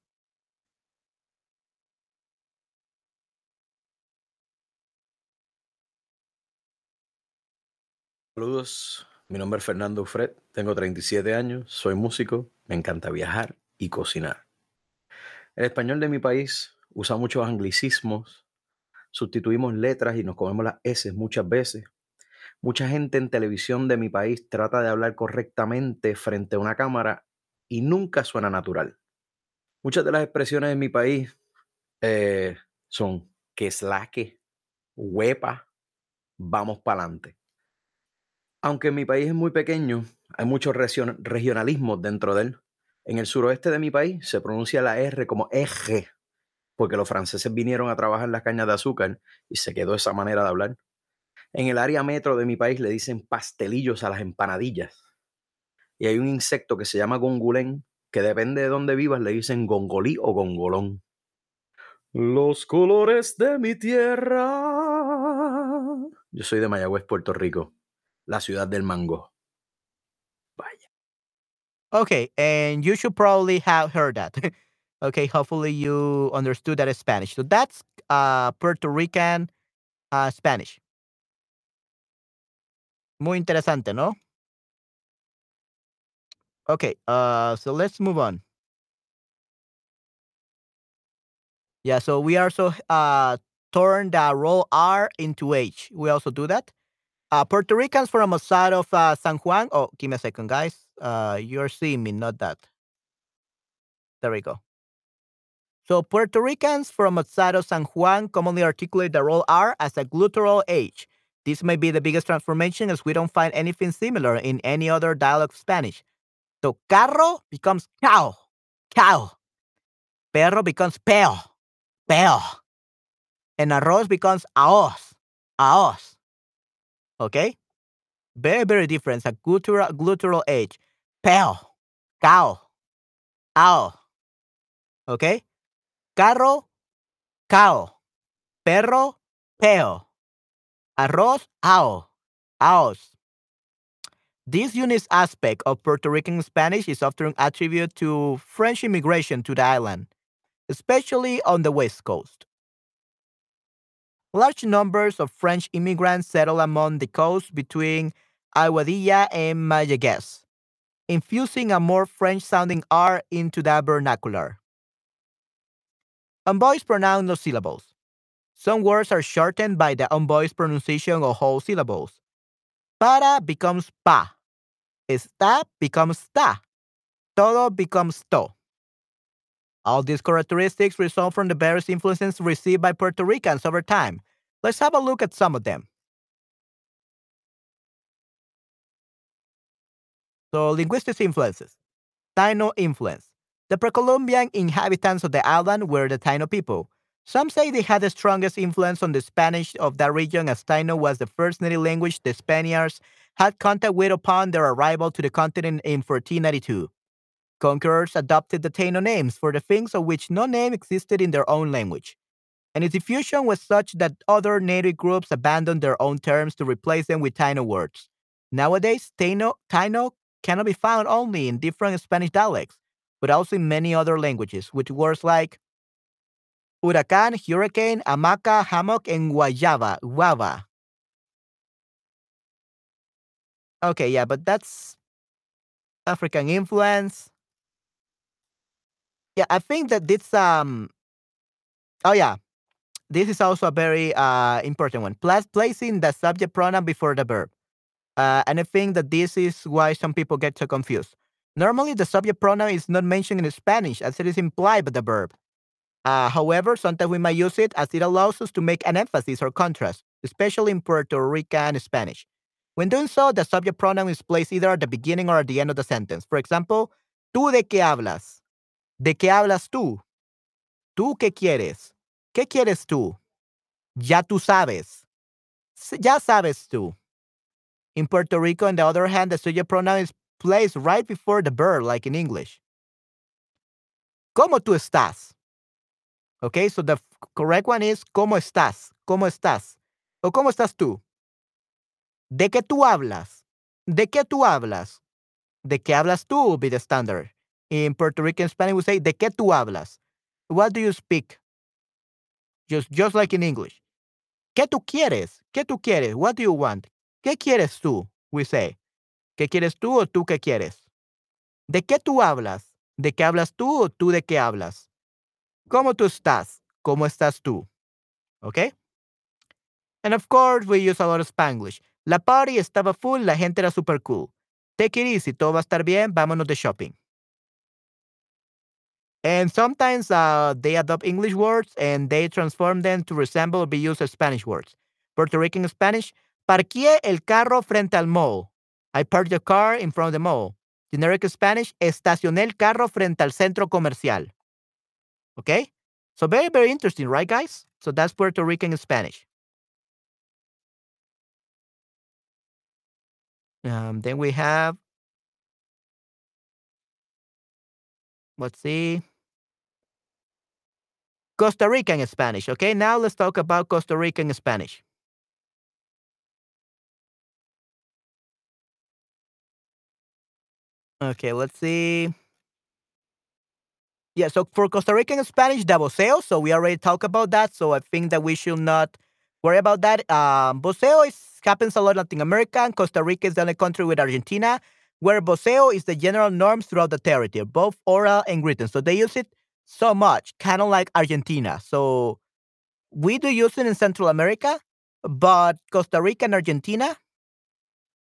Saludos, mi nombre es Fernando Fred, tengo 37 años, soy músico, me encanta viajar y cocinar. El español de mi país usa muchos anglicismos, sustituimos letras y nos comemos las S muchas veces. Mucha gente en televisión de mi país trata de hablar correctamente frente a una cámara y nunca suena natural. Muchas de las expresiones en mi país eh, son que slaque, huepa, vamos para adelante. Aunque mi país es muy pequeño, hay muchos region- regionalismos dentro de él. En el suroeste de mi país se pronuncia la R como eje, porque los franceses vinieron a trabajar las cañas de azúcar y se quedó esa manera de hablar. En el área metro de mi país le dicen pastelillos a las empanadillas. Y hay un insecto que se llama gongulén, que depende de dónde vivas, le dicen gongolí o gongolón. Los colores de mi tierra. Yo soy de Mayagüez, Puerto Rico, la ciudad del mango. Vaya. Okay, and you should probably have heard that. okay, hopefully you understood that Spanish. So that's uh, Puerto Rican uh, Spanish. Muy interesante, ¿no? Okay, uh, so let's move on. Yeah, so we also uh, turn the roll R into H. We also do that. Uh, Puerto Ricans from outside of uh, San Juan. Oh, give me a second, guys. Uh, you're seeing me, not that. There we go. So Puerto Ricans from outside of San Juan commonly articulate the roll R as a guttural H. This may be the biggest transformation as we don't find anything similar in any other dialect of Spanish. So carro becomes cow, cow. Perro becomes peo, peo. And arroz becomes aos, aos. Okay? Very, very different. A guttural, guttural H. Peo, cow, ao. Okay? Carro, cao. Perro, peo. Arroz, ao, aos. This unique aspect of Puerto Rican Spanish is often attributed to French immigration to the island, especially on the west coast. Large numbers of French immigrants settled among the coast between Aguadilla and Mayagüez, infusing a more French-sounding R into the vernacular. Unvoiced pronoun no syllables. Some words are shortened by the unvoiced pronunciation of whole syllables. Para becomes pa. Está becomes ta. Todo becomes to. All these characteristics result from the various influences received by Puerto Ricans over time. Let's have a look at some of them. So, linguistic influences. Taino influence. The pre-Columbian inhabitants of the island were the Taino people. Some say they had the strongest influence on the Spanish of that region as Taino was the first native language the Spaniards had contact with upon their arrival to the continent in 1492. Conquerors adopted the Taino names for the things of which no name existed in their own language. And its diffusion was such that other native groups abandoned their own terms to replace them with Taino words. Nowadays, Taino, Taino cannot be found only in different Spanish dialects, but also in many other languages, with words like huracán, hurricane, hamaca, hammock, and guayaba, guava. Okay, yeah, but that's African influence. Yeah, I think that this um oh yeah. This is also a very uh important one. Plus placing the subject pronoun before the verb. Uh, and I think that this is why some people get so confused. Normally, the subject pronoun is not mentioned in Spanish as it is implied by the verb. Uh, however, sometimes we might use it as it allows us to make an emphasis or contrast, especially in Puerto Rican Spanish. When doing so, the subject pronoun is placed either at the beginning or at the end of the sentence. For example, ¿tú de qué hablas? ¿De qué hablas tú? ¿Tú qué quieres? ¿Qué quieres tú? Ya tú sabes. Ya sabes tú. In Puerto Rico, on the other hand, the subject pronoun is placed right before the verb, like in English. ¿Cómo tú estás? Okay, so the correct one is ¿Cómo estás? ¿Cómo estás? O ¿Cómo estás tú? ¿De qué tú hablas? ¿De qué tú hablas? ¿De qué hablas tú will be the standard. In Puerto Rican Spanish, we say, ¿de qué tú hablas? What do you speak? Just, just like in English. ¿Qué tú quieres? ¿Qué tú quieres? What do you want? ¿Qué quieres tú? We say. ¿Qué quieres tú o tú qué quieres? ¿De qué tú hablas? ¿De qué hablas tú o tú de qué hablas? ¿Cómo tú estás? ¿Cómo estás tú? Okay? And of course, we use a lot of Spanglish. La party estaba full, la gente era super cool. Take it easy, todo va a estar bien, vámonos de shopping. And sometimes uh, they adopt English words and they transform them to resemble or be used as Spanish words. Puerto Rican Spanish, parqué el carro frente al mall. I parked the car in front of the mall. Generic Spanish, estacioné el carro frente al centro comercial. Okay? So very, very interesting, right, guys? So that's Puerto Rican Spanish. Um, then we have, let's see, Costa Rican Spanish. Okay, now let's talk about Costa Rican Spanish. Okay, let's see. Yeah, so for Costa Rican Spanish, the voseo, so we already talked about that. So I think that we should not worry about that. Um, voseo is, happens a lot in Latin America. And Costa Rica is the only country with Argentina where voseo is the general norms throughout the territory, both oral and written. So they use it so much, kind of like Argentina. So we do use it in Central America, but Costa Rica and Argentina,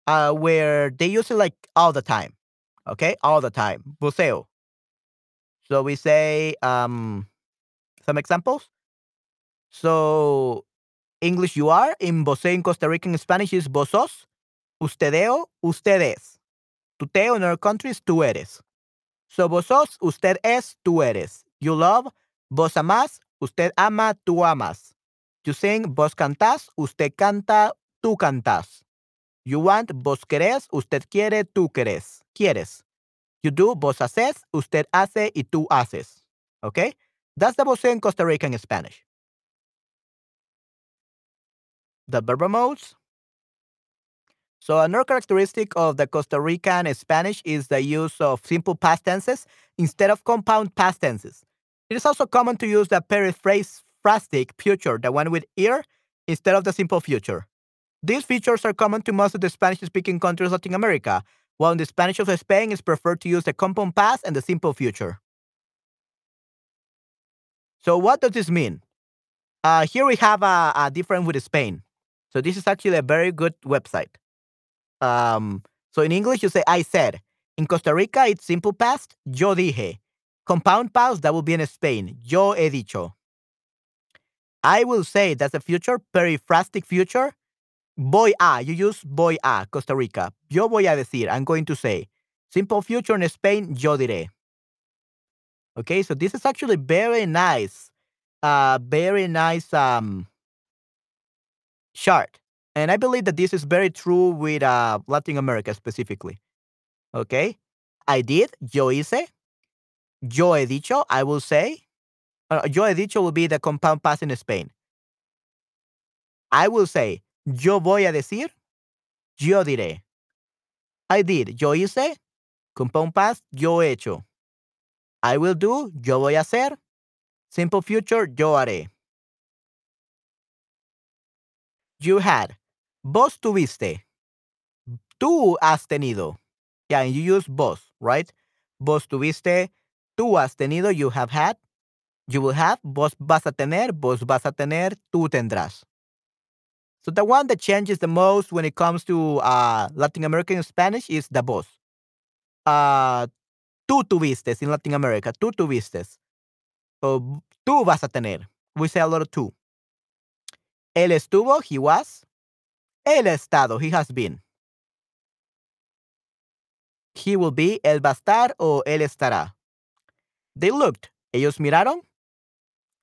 uh, where they use it like all the time. Okay, all the time. Voseo. So we say um, some examples. So English you are in voseo in Costa Rican Spanish is vossos, ustedeo, ustedes. Tuteo in our countries, tú eres. So vossos, usted es, tú eres. You love, vos amás, usted ama, tú amas. You sing, vos cantás, usted canta, tú cantas. You want, vos querés, usted quiere, tú querés. Quieres. You do, vos haces, usted hace y tú haces. Okay? That's the voseo in Costa Rican Spanish. The verb modes. So another characteristic of the Costa Rican Spanish is the use of simple past tenses instead of compound past tenses. It is also common to use the periphrastic future, the one with ear, instead of the simple future. These features are common to most of the Spanish-speaking countries of Latin America, while in the Spanish of Spain, it's preferred to use the compound past and the simple future. So what does this mean? Uh, here we have a, a difference with Spain. So this is actually a very good website. Um, so in English, you say I said. In Costa Rica, it's simple past, yo dije. Compound past, that will be in Spain, yo he dicho. I will say that's the future, periphrastic future. Voy a, you use voy a, Costa Rica. Yo voy a decir, I'm going to say. Simple future in Spain, yo diré. Okay, so this is actually very nice. Uh, very nice um, chart. And I believe that this is very true with uh, Latin America specifically. Okay, I did, yo hice. Yo he dicho, I will say. Uh, yo he dicho will be the compound past in Spain. I will say, yo voy a decir, yo diré. I did, yo hice, compound past, yo he hecho. I will do, yo voy a hacer. Simple future, yo haré. You had. Vos tuviste. Tú has tenido. Yeah, and you use vos, right? Vos tuviste, tú has tenido, you have had. You will have, vos vas a tener, vos vas a tener, tú tendrás. So the one that changes the most when it comes to uh, Latin American Spanish is the vos. Uh, tú tuviste in Latin America, tú tuviste. So, tú vas a tener. We say a lot of tú. Él estuvo, he was. Él estado, he has been. He will be, él va a estar o él estará. They looked, ellos miraron.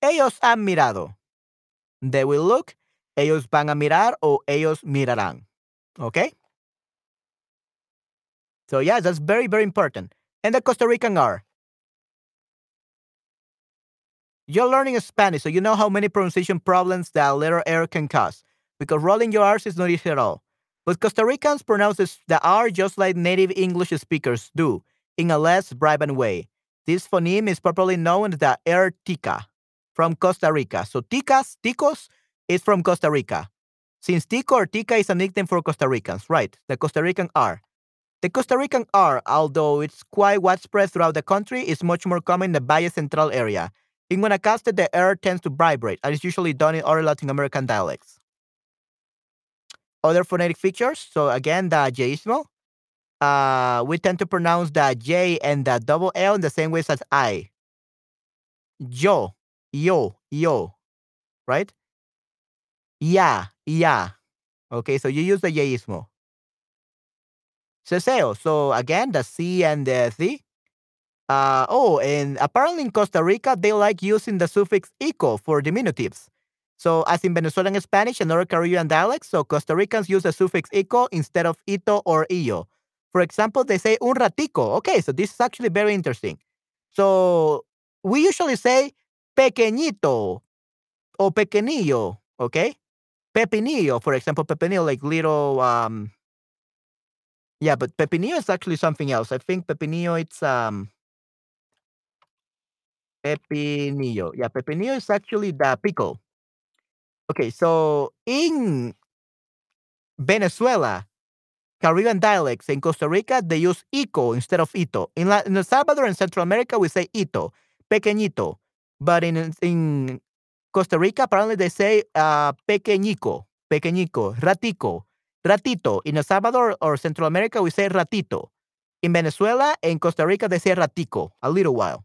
Ellos han mirado. They will look, ellos van a mirar o ellos mirarán. Okay? So, yeah, that's very, very important. And the Costa Rican are. You're learning Spanish, so you know how many pronunciation problems that letter R can cause. Because rolling your R's is not easy at all. But Costa Ricans pronounce the R just like native English speakers do, in a less bribing way. This phoneme is properly known as the R tica from Costa Rica. So ticas, ticos, is from Costa Rica. Since tico or tica is a nickname for Costa Ricans, right? The Costa Rican R. The Costa Rican R, although it's quite widespread throughout the country, is much more common in the Valle Central area. In Guanacaste, the R tends to vibrate and is usually done in other Latin American dialects. Other phonetic features, so again, the yeísmo. Uh, we tend to pronounce the J and the double L in the same ways as I. Yo, yo, yo, right? Ya, ya. Okay, so you use the yeísmo. Seseo. So again, the C and the C. Uh, oh, and apparently in Costa Rica, they like using the suffix ico for diminutives. So as in Venezuelan Spanish and other Caribbean dialects, so Costa Ricans use the suffix ico instead of ito or illo. For example, they say un ratico. Okay, so this is actually very interesting. So we usually say pequeñito or pequeñillo, okay? Pepinillo, for example, pepinillo, like little, um, yeah, but pepinillo is actually something else. I think pepinillo, it's, um, pepinillo. Yeah, pepinillo is actually the pickle. Okay, so in Venezuela, Caribbean dialects in Costa Rica, they use ico instead of ito. In, La, in El Salvador and Central America, we say ito, pequeñito. But in, in Costa Rica, apparently they say uh, pequeñico, pequeñico, ratico, ratito. In El Salvador or Central America, we say ratito. In Venezuela and Costa Rica, they say ratico, a little while.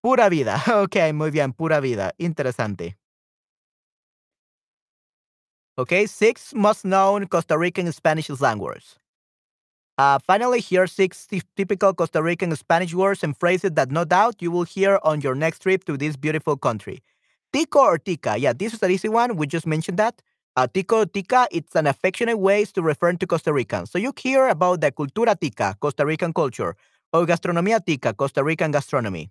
Pura vida. Ok, muy bien, pura vida. Interesante. Okay, six most known Costa Rican Spanish words. Uh, finally, here are six typical Costa Rican Spanish words and phrases that no doubt you will hear on your next trip to this beautiful country. Tico or tica. Yeah, this is an easy one. We just mentioned that. Uh, tico tica, it's an affectionate way to refer to Costa Ricans. So you hear about the cultura tica, Costa Rican culture, or gastronomia tica, Costa Rican gastronomy.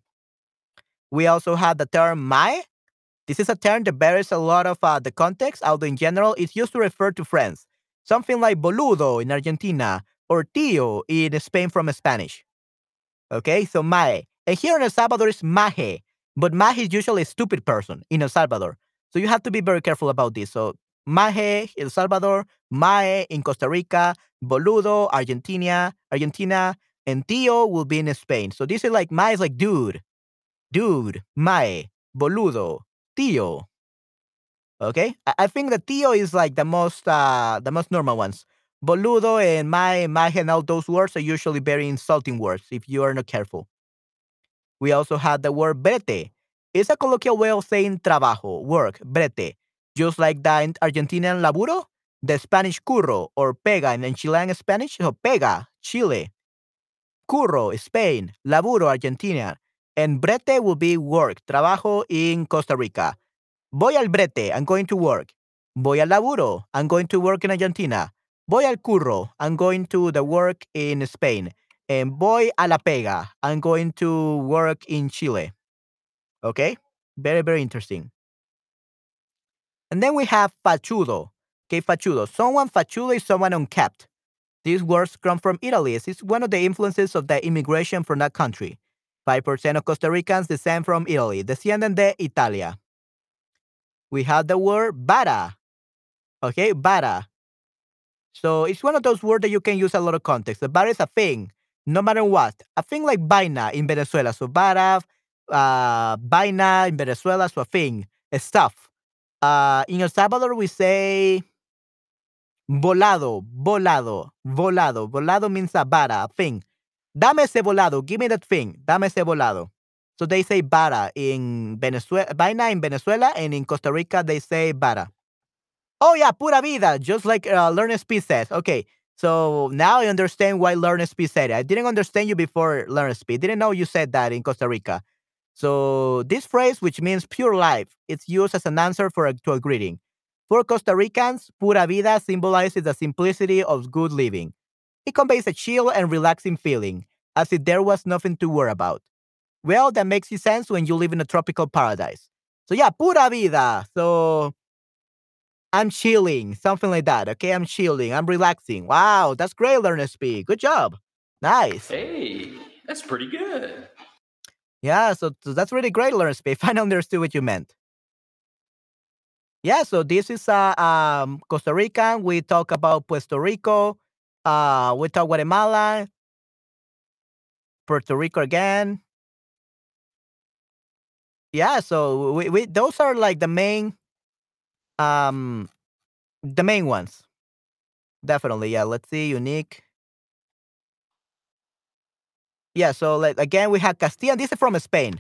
We also have the term mae, this is a term that varies a lot of uh, the context, although in general it's used to refer to friends. Something like boludo in Argentina or tío in Spain from Spanish. Okay, so mae. And here in El Salvador is maje, but maje is usually a stupid person in El Salvador. So you have to be very careful about this. So maje, El Salvador, mae in Costa Rica, boludo, Argentina, Argentina, and tío will be in Spain. So this is like mae is like dude, dude, mae, boludo, tío. Okay, I, I think the tío is like the most uh the most normal ones. Boludo and my, my, and all those words are usually very insulting words if you are not careful. We also had the word brete. It's a colloquial way of saying trabajo, work, brete. Just like the Argentinian laburo, the Spanish curro or pega in Chilean Spanish, so pega, Chile. Curro, Spain. Laburo, Argentina. And brete will be work, trabajo in Costa Rica. Voy al brete, I'm going to work. Voy al laburo, I'm going to work in Argentina. Voy al curro, I'm going to the work in Spain. And voy a la pega, I'm going to work in Chile. Okay? Very, very interesting. And then we have fachudo. Okay, fachudo. Someone fachudo is someone unkept. These words come from Italy. It's one of the influences of the immigration from that country. 5% of Costa Ricans descend from Italy, descienden de Italia. We have the word vara. Okay, vara. So it's one of those words that you can use a lot of context. The vara is a thing, no matter what. A thing like vaina in Venezuela. So vara, uh, vaina in Venezuela, so a thing, a stuff. Uh, in El Salvador, we say volado, volado, volado. Volado means a vara, a thing. Dame ese volado. Give me that thing. Dame ese volado. So they say vara in Venezuela, vaina in Venezuela, and in Costa Rica they say vara. Oh yeah, pura vida, just like uh, Learn Speed says. Okay, so now I understand why Learn Speed said it. I didn't understand you before Learn Speed. Didn't know you said that in Costa Rica. So this phrase, which means pure life, it's used as an answer for a, to a greeting. For Costa Ricans, pura vida symbolizes the simplicity of good living. It conveys a chill and relaxing feeling, as if there was nothing to worry about. Well, that makes sense when you live in a tropical paradise. So yeah, pura vida. So I'm chilling, something like that. Okay, I'm chilling, I'm relaxing. Wow, that's great, LearnSP. Good job. Nice. Hey, that's pretty good. Yeah, so, so that's really great, LearnSP. If I understood what you meant. Yeah, so this is uh, um, Costa Rican. We talk about Puerto Rico. Uh, we talk Guatemala, Puerto Rico again. Yeah, so we, we those are like the main um the main ones. Definitely, yeah. Let's see, unique. Yeah, so like again we have Castilla. This is from Spain.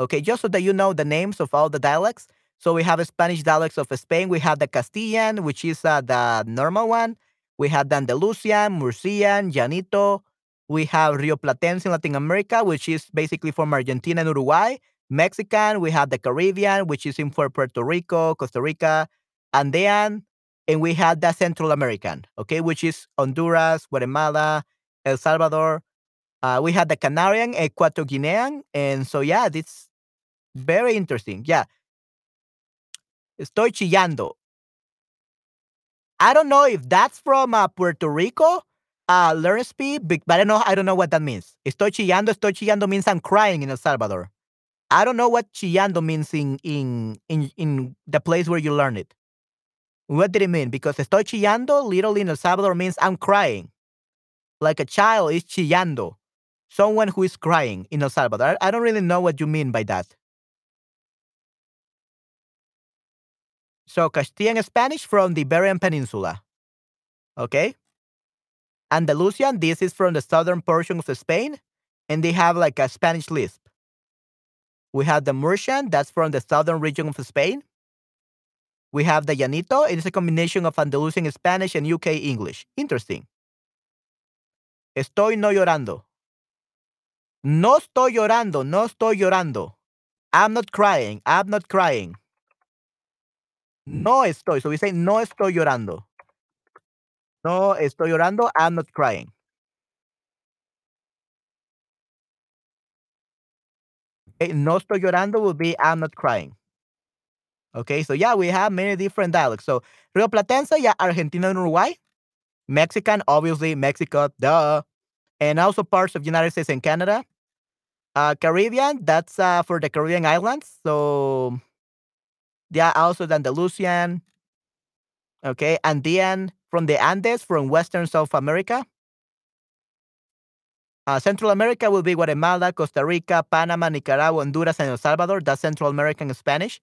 Okay, just so that you know the names of all the dialects. So we have Spanish dialects of Spain. We have the Castilian, which is uh, the normal one. We have the Andalusian, Murcian, Llanito. We have Rioplatense in Latin America, which is basically from Argentina and Uruguay. Mexican, we have the Caribbean, which is in for Puerto Rico, Costa Rica, Andean, and we have the Central American, okay, which is Honduras, Guatemala, El Salvador. Uh, we had the Canarian, Equator Guinean, and so yeah, it's very interesting. Yeah, estoy chillando. I don't know if that's from uh, Puerto Rico, uh, LearnSP, but I don't know. I don't know what that means. Estoy chillando. Estoy chillando means I'm crying in El Salvador. I don't know what chillando means in in in in the place where you learn it. What did it mean? Because estoy chillando literally in El Salvador means I'm crying, like a child is chillando, someone who is crying in El Salvador. I, don't really know what you mean by that. So Castilian Spanish from the Iberian Peninsula. Okay. Andalusian, this is from the southern portion of Spain, and they have like a Spanish lisp. We have the Murcian, that's from the southern region of Spain. We have the Llanito, it is a combination of Andalusian Spanish and UK English. Interesting. Estoy no llorando. No estoy llorando, no estoy llorando. I'm not crying, I'm not crying. No estoy. So we say no estoy llorando. No estoy llorando. I'm not crying. Okay, no estoy llorando will be I'm not crying. Okay, so yeah, we have many different dialects. So Rioplatense, yeah, Argentina and Uruguay. Mexican, obviously, Mexico, duh. And also parts of the United States and Canada. Uh, Caribbean, that's uh, for the Caribbean islands. So yeah, also the Andalusian. Okay, Andean from the Andes, from Western South America. Uh, Central America will be Guatemala, Costa Rica, Panama, Nicaragua, Honduras, and El Salvador. That's Central American Spanish.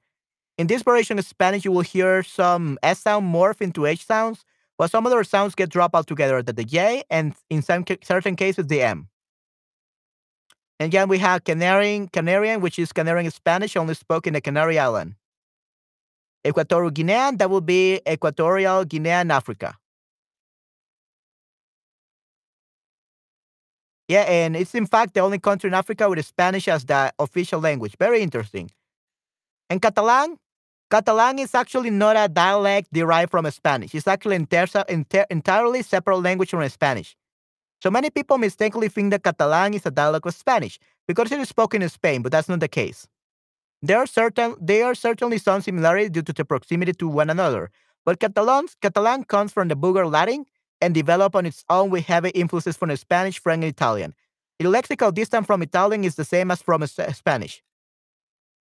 In this variation of Spanish, you will hear some S sound morph into H sounds, while some other sounds get dropped altogether, the, the J, and in some certain cases, the M. And again, we have Canarian, Canarian, which is Canarian Spanish, only spoken in the Canary Island. Equatorial Guinea, that will be Equatorial Guinea in Africa. Yeah, and it's in fact the only country in Africa with Spanish as the official language. Very interesting. And Catalan, Catalan is actually not a dialect derived from Spanish. It's actually inter- inter- entirely separate language from Spanish. So many people mistakenly think that Catalan is a dialect of Spanish because it is spoken in Spain, but that's not the case. There are certain there are certainly some similarities due to the proximity to one another, but Catalan Catalan comes from the Vulgar Latin and developed on its own with heavy influences from Spanish, French, and Italian. Its lexical distance from Italian is the same as from Spanish.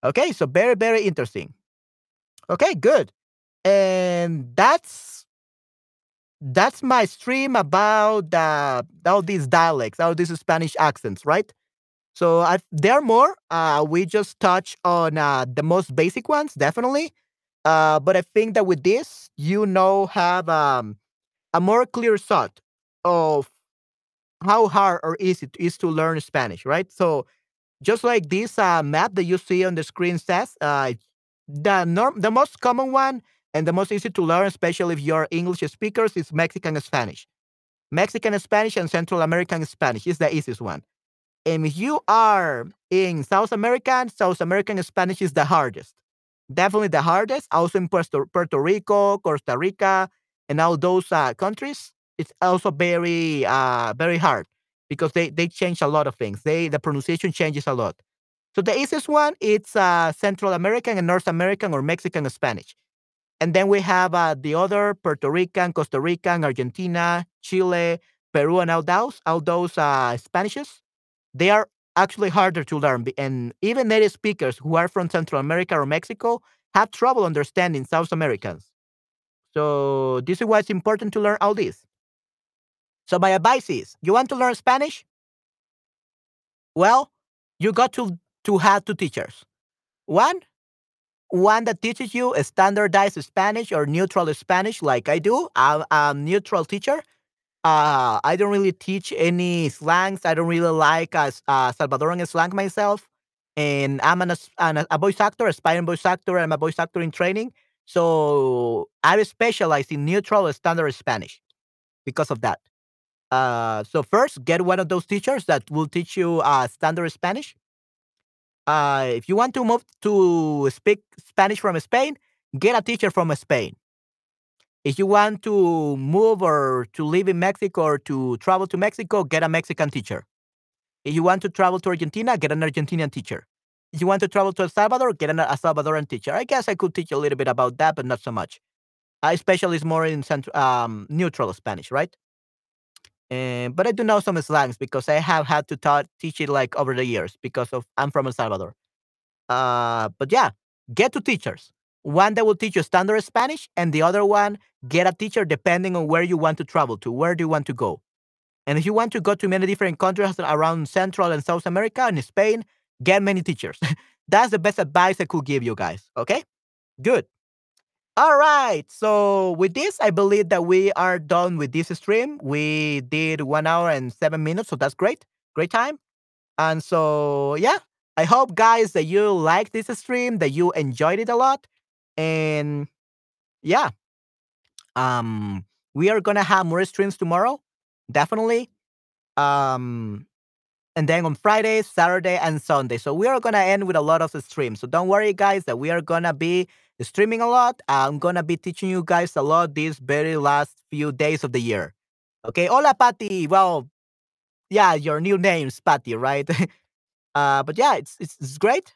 Okay, so very very interesting. Okay, good, and that's that's my stream about uh, all these dialects, all these Spanish accents, right? So I, there are more. Uh, we just touch on uh, the most basic ones, definitely. Uh, but I think that with this, you know, have um, a more clear thought of how hard or easy it is to learn Spanish, right? So just like this uh, map that you see on the screen says, uh, the norm, the most common one and the most easy to learn, especially if you're English speakers, is Mexican Spanish. Mexican Spanish and Central American Spanish is the easiest one. And if you are in South America, South American Spanish is the hardest. Definitely the hardest. Also in Puerto, Puerto Rico, Costa Rica, and all those uh, countries, it's also very, uh, very hard because they, they change a lot of things. They the pronunciation changes a lot. So the easiest one it's uh, Central American and North American or Mexican Spanish. And then we have uh, the other Puerto Rican, Costa Rican, Argentina, Chile, Peru, and all those, all those uh, Spanishes. They are actually harder to learn. And even native speakers who are from Central America or Mexico have trouble understanding South Americans. So this is why it's important to learn all this. So my advice is, you want to learn Spanish? Well, you got to to have two teachers. One, one that teaches you standardized Spanish or neutral Spanish, like I do. I'm a neutral teacher. Uh, I don't really teach any slangs. I don't really like a, a Salvadoran slang myself. And I'm an, an, a voice actor, aspiring voice actor. I'm a voice actor in training. So I specialize in neutral standard Spanish because of that. Uh, so first, get one of those teachers that will teach you uh, standard Spanish. Uh, if you want to move to speak Spanish from Spain, get a teacher from Spain. If you want to move or to live in Mexico or to travel to Mexico, get a Mexican teacher. If you want to travel to Argentina, get an Argentinian teacher. You want to travel to El Salvador, get an, a Salvadoran teacher. I guess I could teach you a little bit about that, but not so much. I specialize more in central, um, neutral Spanish, right? And, but I do know some slangs because I have had to teach it like over the years because of I'm from El Salvador. Uh, but yeah, get two teachers. One that will teach you standard Spanish, and the other one get a teacher depending on where you want to travel to. Where do you want to go? And if you want to go to many different countries around Central and South America and Spain, get many teachers. That's the best advice I could give you guys. Okay? Good. All right. So with this, I believe that we are done with this stream. We did one hour and seven minutes, so that's great. Great time. And so yeah, I hope guys that you like this stream, that you enjoyed it a lot. And yeah, um, we are gonna have more streams tomorrow, definitely. Um, and then on Friday, Saturday, and Sunday. So we are gonna end with a lot of streams. So don't worry, guys, that we are gonna be streaming a lot. I'm gonna be teaching you guys a lot these very last few days of the year. Okay, hola, Patty. Well, yeah, your new name's Patty, right? uh, but yeah, it's, it's it's great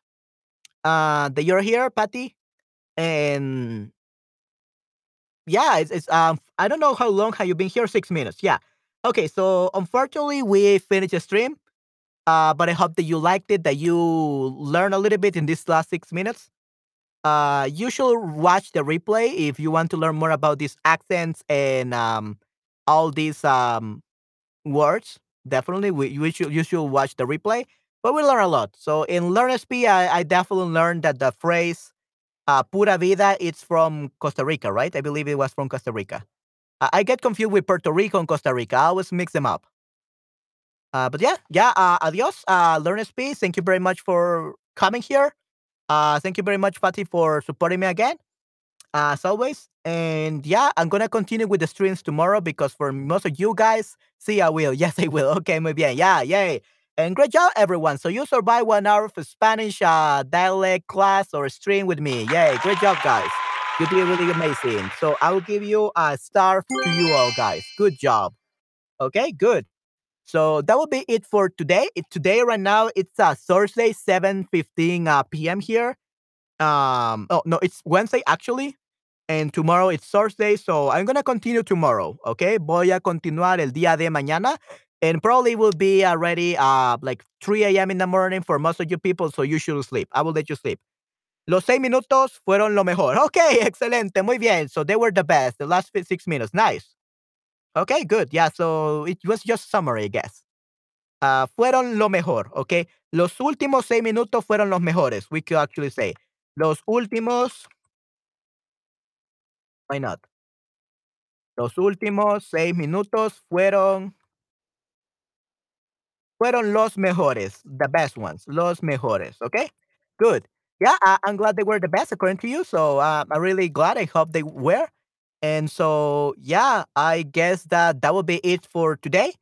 uh that you're here, Patty, and yeah, it's, it's um I don't know how long have you been here? Six minutes. Yeah. Okay, so unfortunately we finished the stream. Uh, but I hope that you liked it, that you learned a little bit in these last six minutes. Uh, you should watch the replay if you want to learn more about these accents and um, all these um, words. Definitely, we, you should you should watch the replay. But we learn a lot. So in LearnSP, I, I definitely learned that the phrase uh, "pura vida" it's from Costa Rica, right? I believe it was from Costa Rica. I, I get confused with Puerto Rico and Costa Rica. I always mix them up. Uh, but yeah, yeah. Uh, adios, uh, Learn SP. Thank you very much for coming here. Uh, thank you very much, Fatty, for supporting me again, as always. And yeah, I'm gonna continue with the streams tomorrow because for most of you guys, see, I will. Yes, I will. Okay, muy bien. Yeah, yay. And great job, everyone. So you survived one hour of Spanish uh, dialect class or stream with me. Yay, great job, guys. You did really amazing. So I will give you a star to you all, guys. Good job. Okay, good. So that will be it for today. It, today, right now, it's uh, Thursday, 7 15 uh, p.m. here. Um, oh, no, it's Wednesday actually. And tomorrow it's Thursday. So I'm going to continue tomorrow. Okay. Voy a continuar el día de mañana. And probably will be already uh, like 3 a.m. in the morning for most of you people. So you should sleep. I will let you sleep. Los seis minutos fueron lo mejor. Okay, excelente, muy bien. So they were the best. The last six minutes, nice. Okay, good. Yeah, so it was just summary, I guess. Uh, fueron lo mejor, okay? Los últimos seis minutos fueron los mejores, we could actually say. Los últimos. Why not? Los últimos seis minutos fueron. Fueron los mejores, the best ones, los mejores, okay? Good. Yeah, I, I'm glad they were the best according to you. So uh, I'm really glad. I hope they were. And so, yeah, I guess that that will be it for today.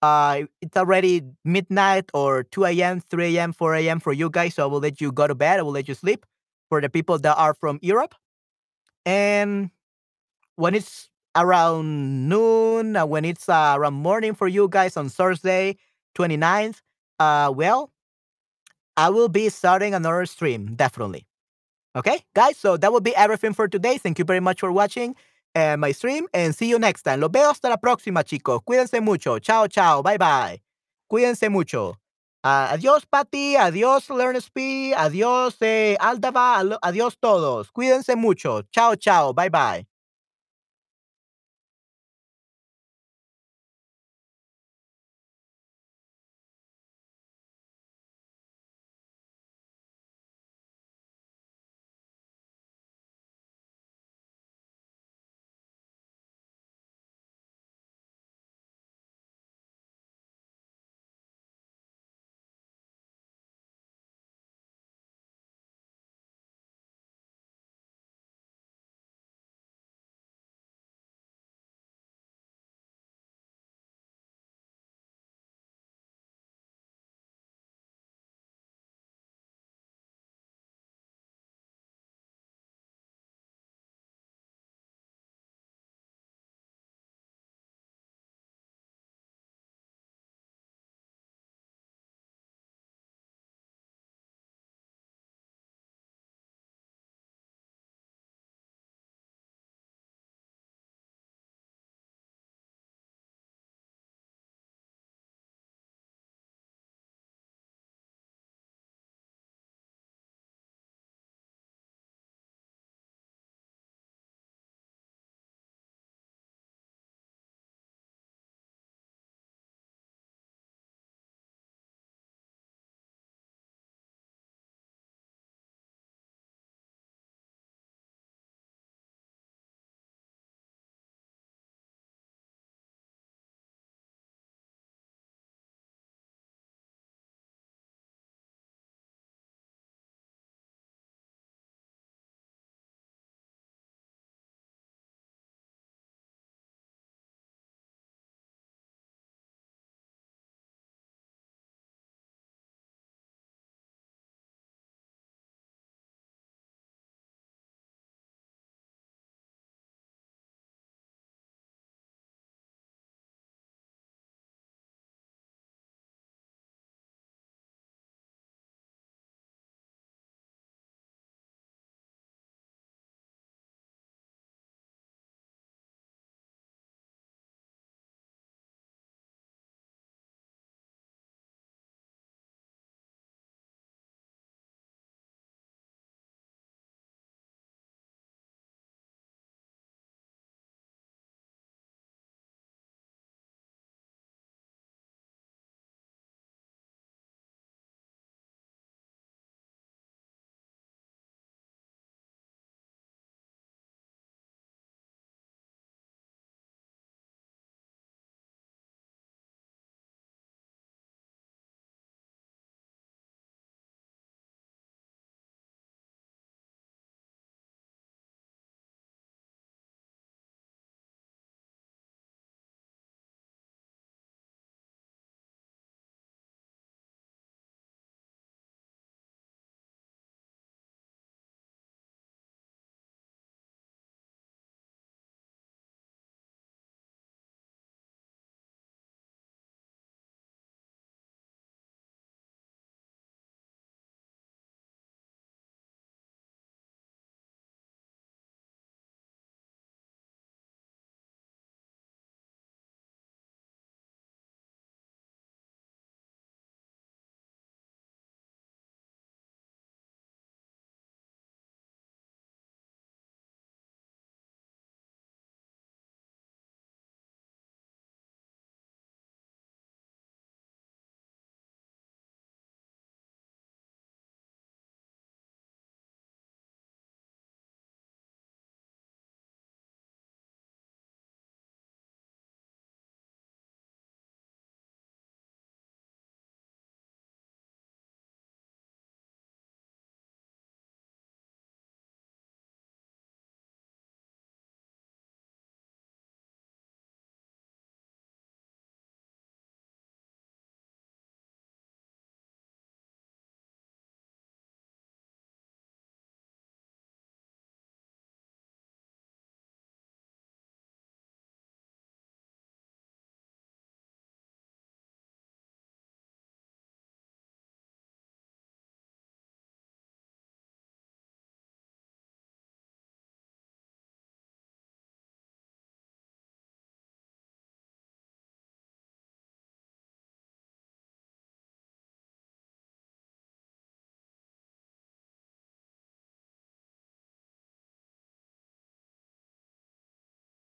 Uh, it's already midnight or 2 a.m., 3 a.m., 4 a.m. for you guys. So I will let you go to bed. I will let you sleep for the people that are from Europe. And when it's around noon, uh, when it's uh, around morning for you guys on Thursday, 29th, uh, well, I will be starting another stream, definitely. Okay, guys, so that will be everything for today. Thank you very much for watching uh, my stream and see you next time. Los veo hasta la próxima, chicos. Cuídense mucho. Chao, chao. Bye, bye. Cuídense mucho. Adiós, Patty. Adiós, LearnSP. Adiós, eh, Aldaba. Adiós, todos. Cuídense mucho. Chao, chao. Bye, bye.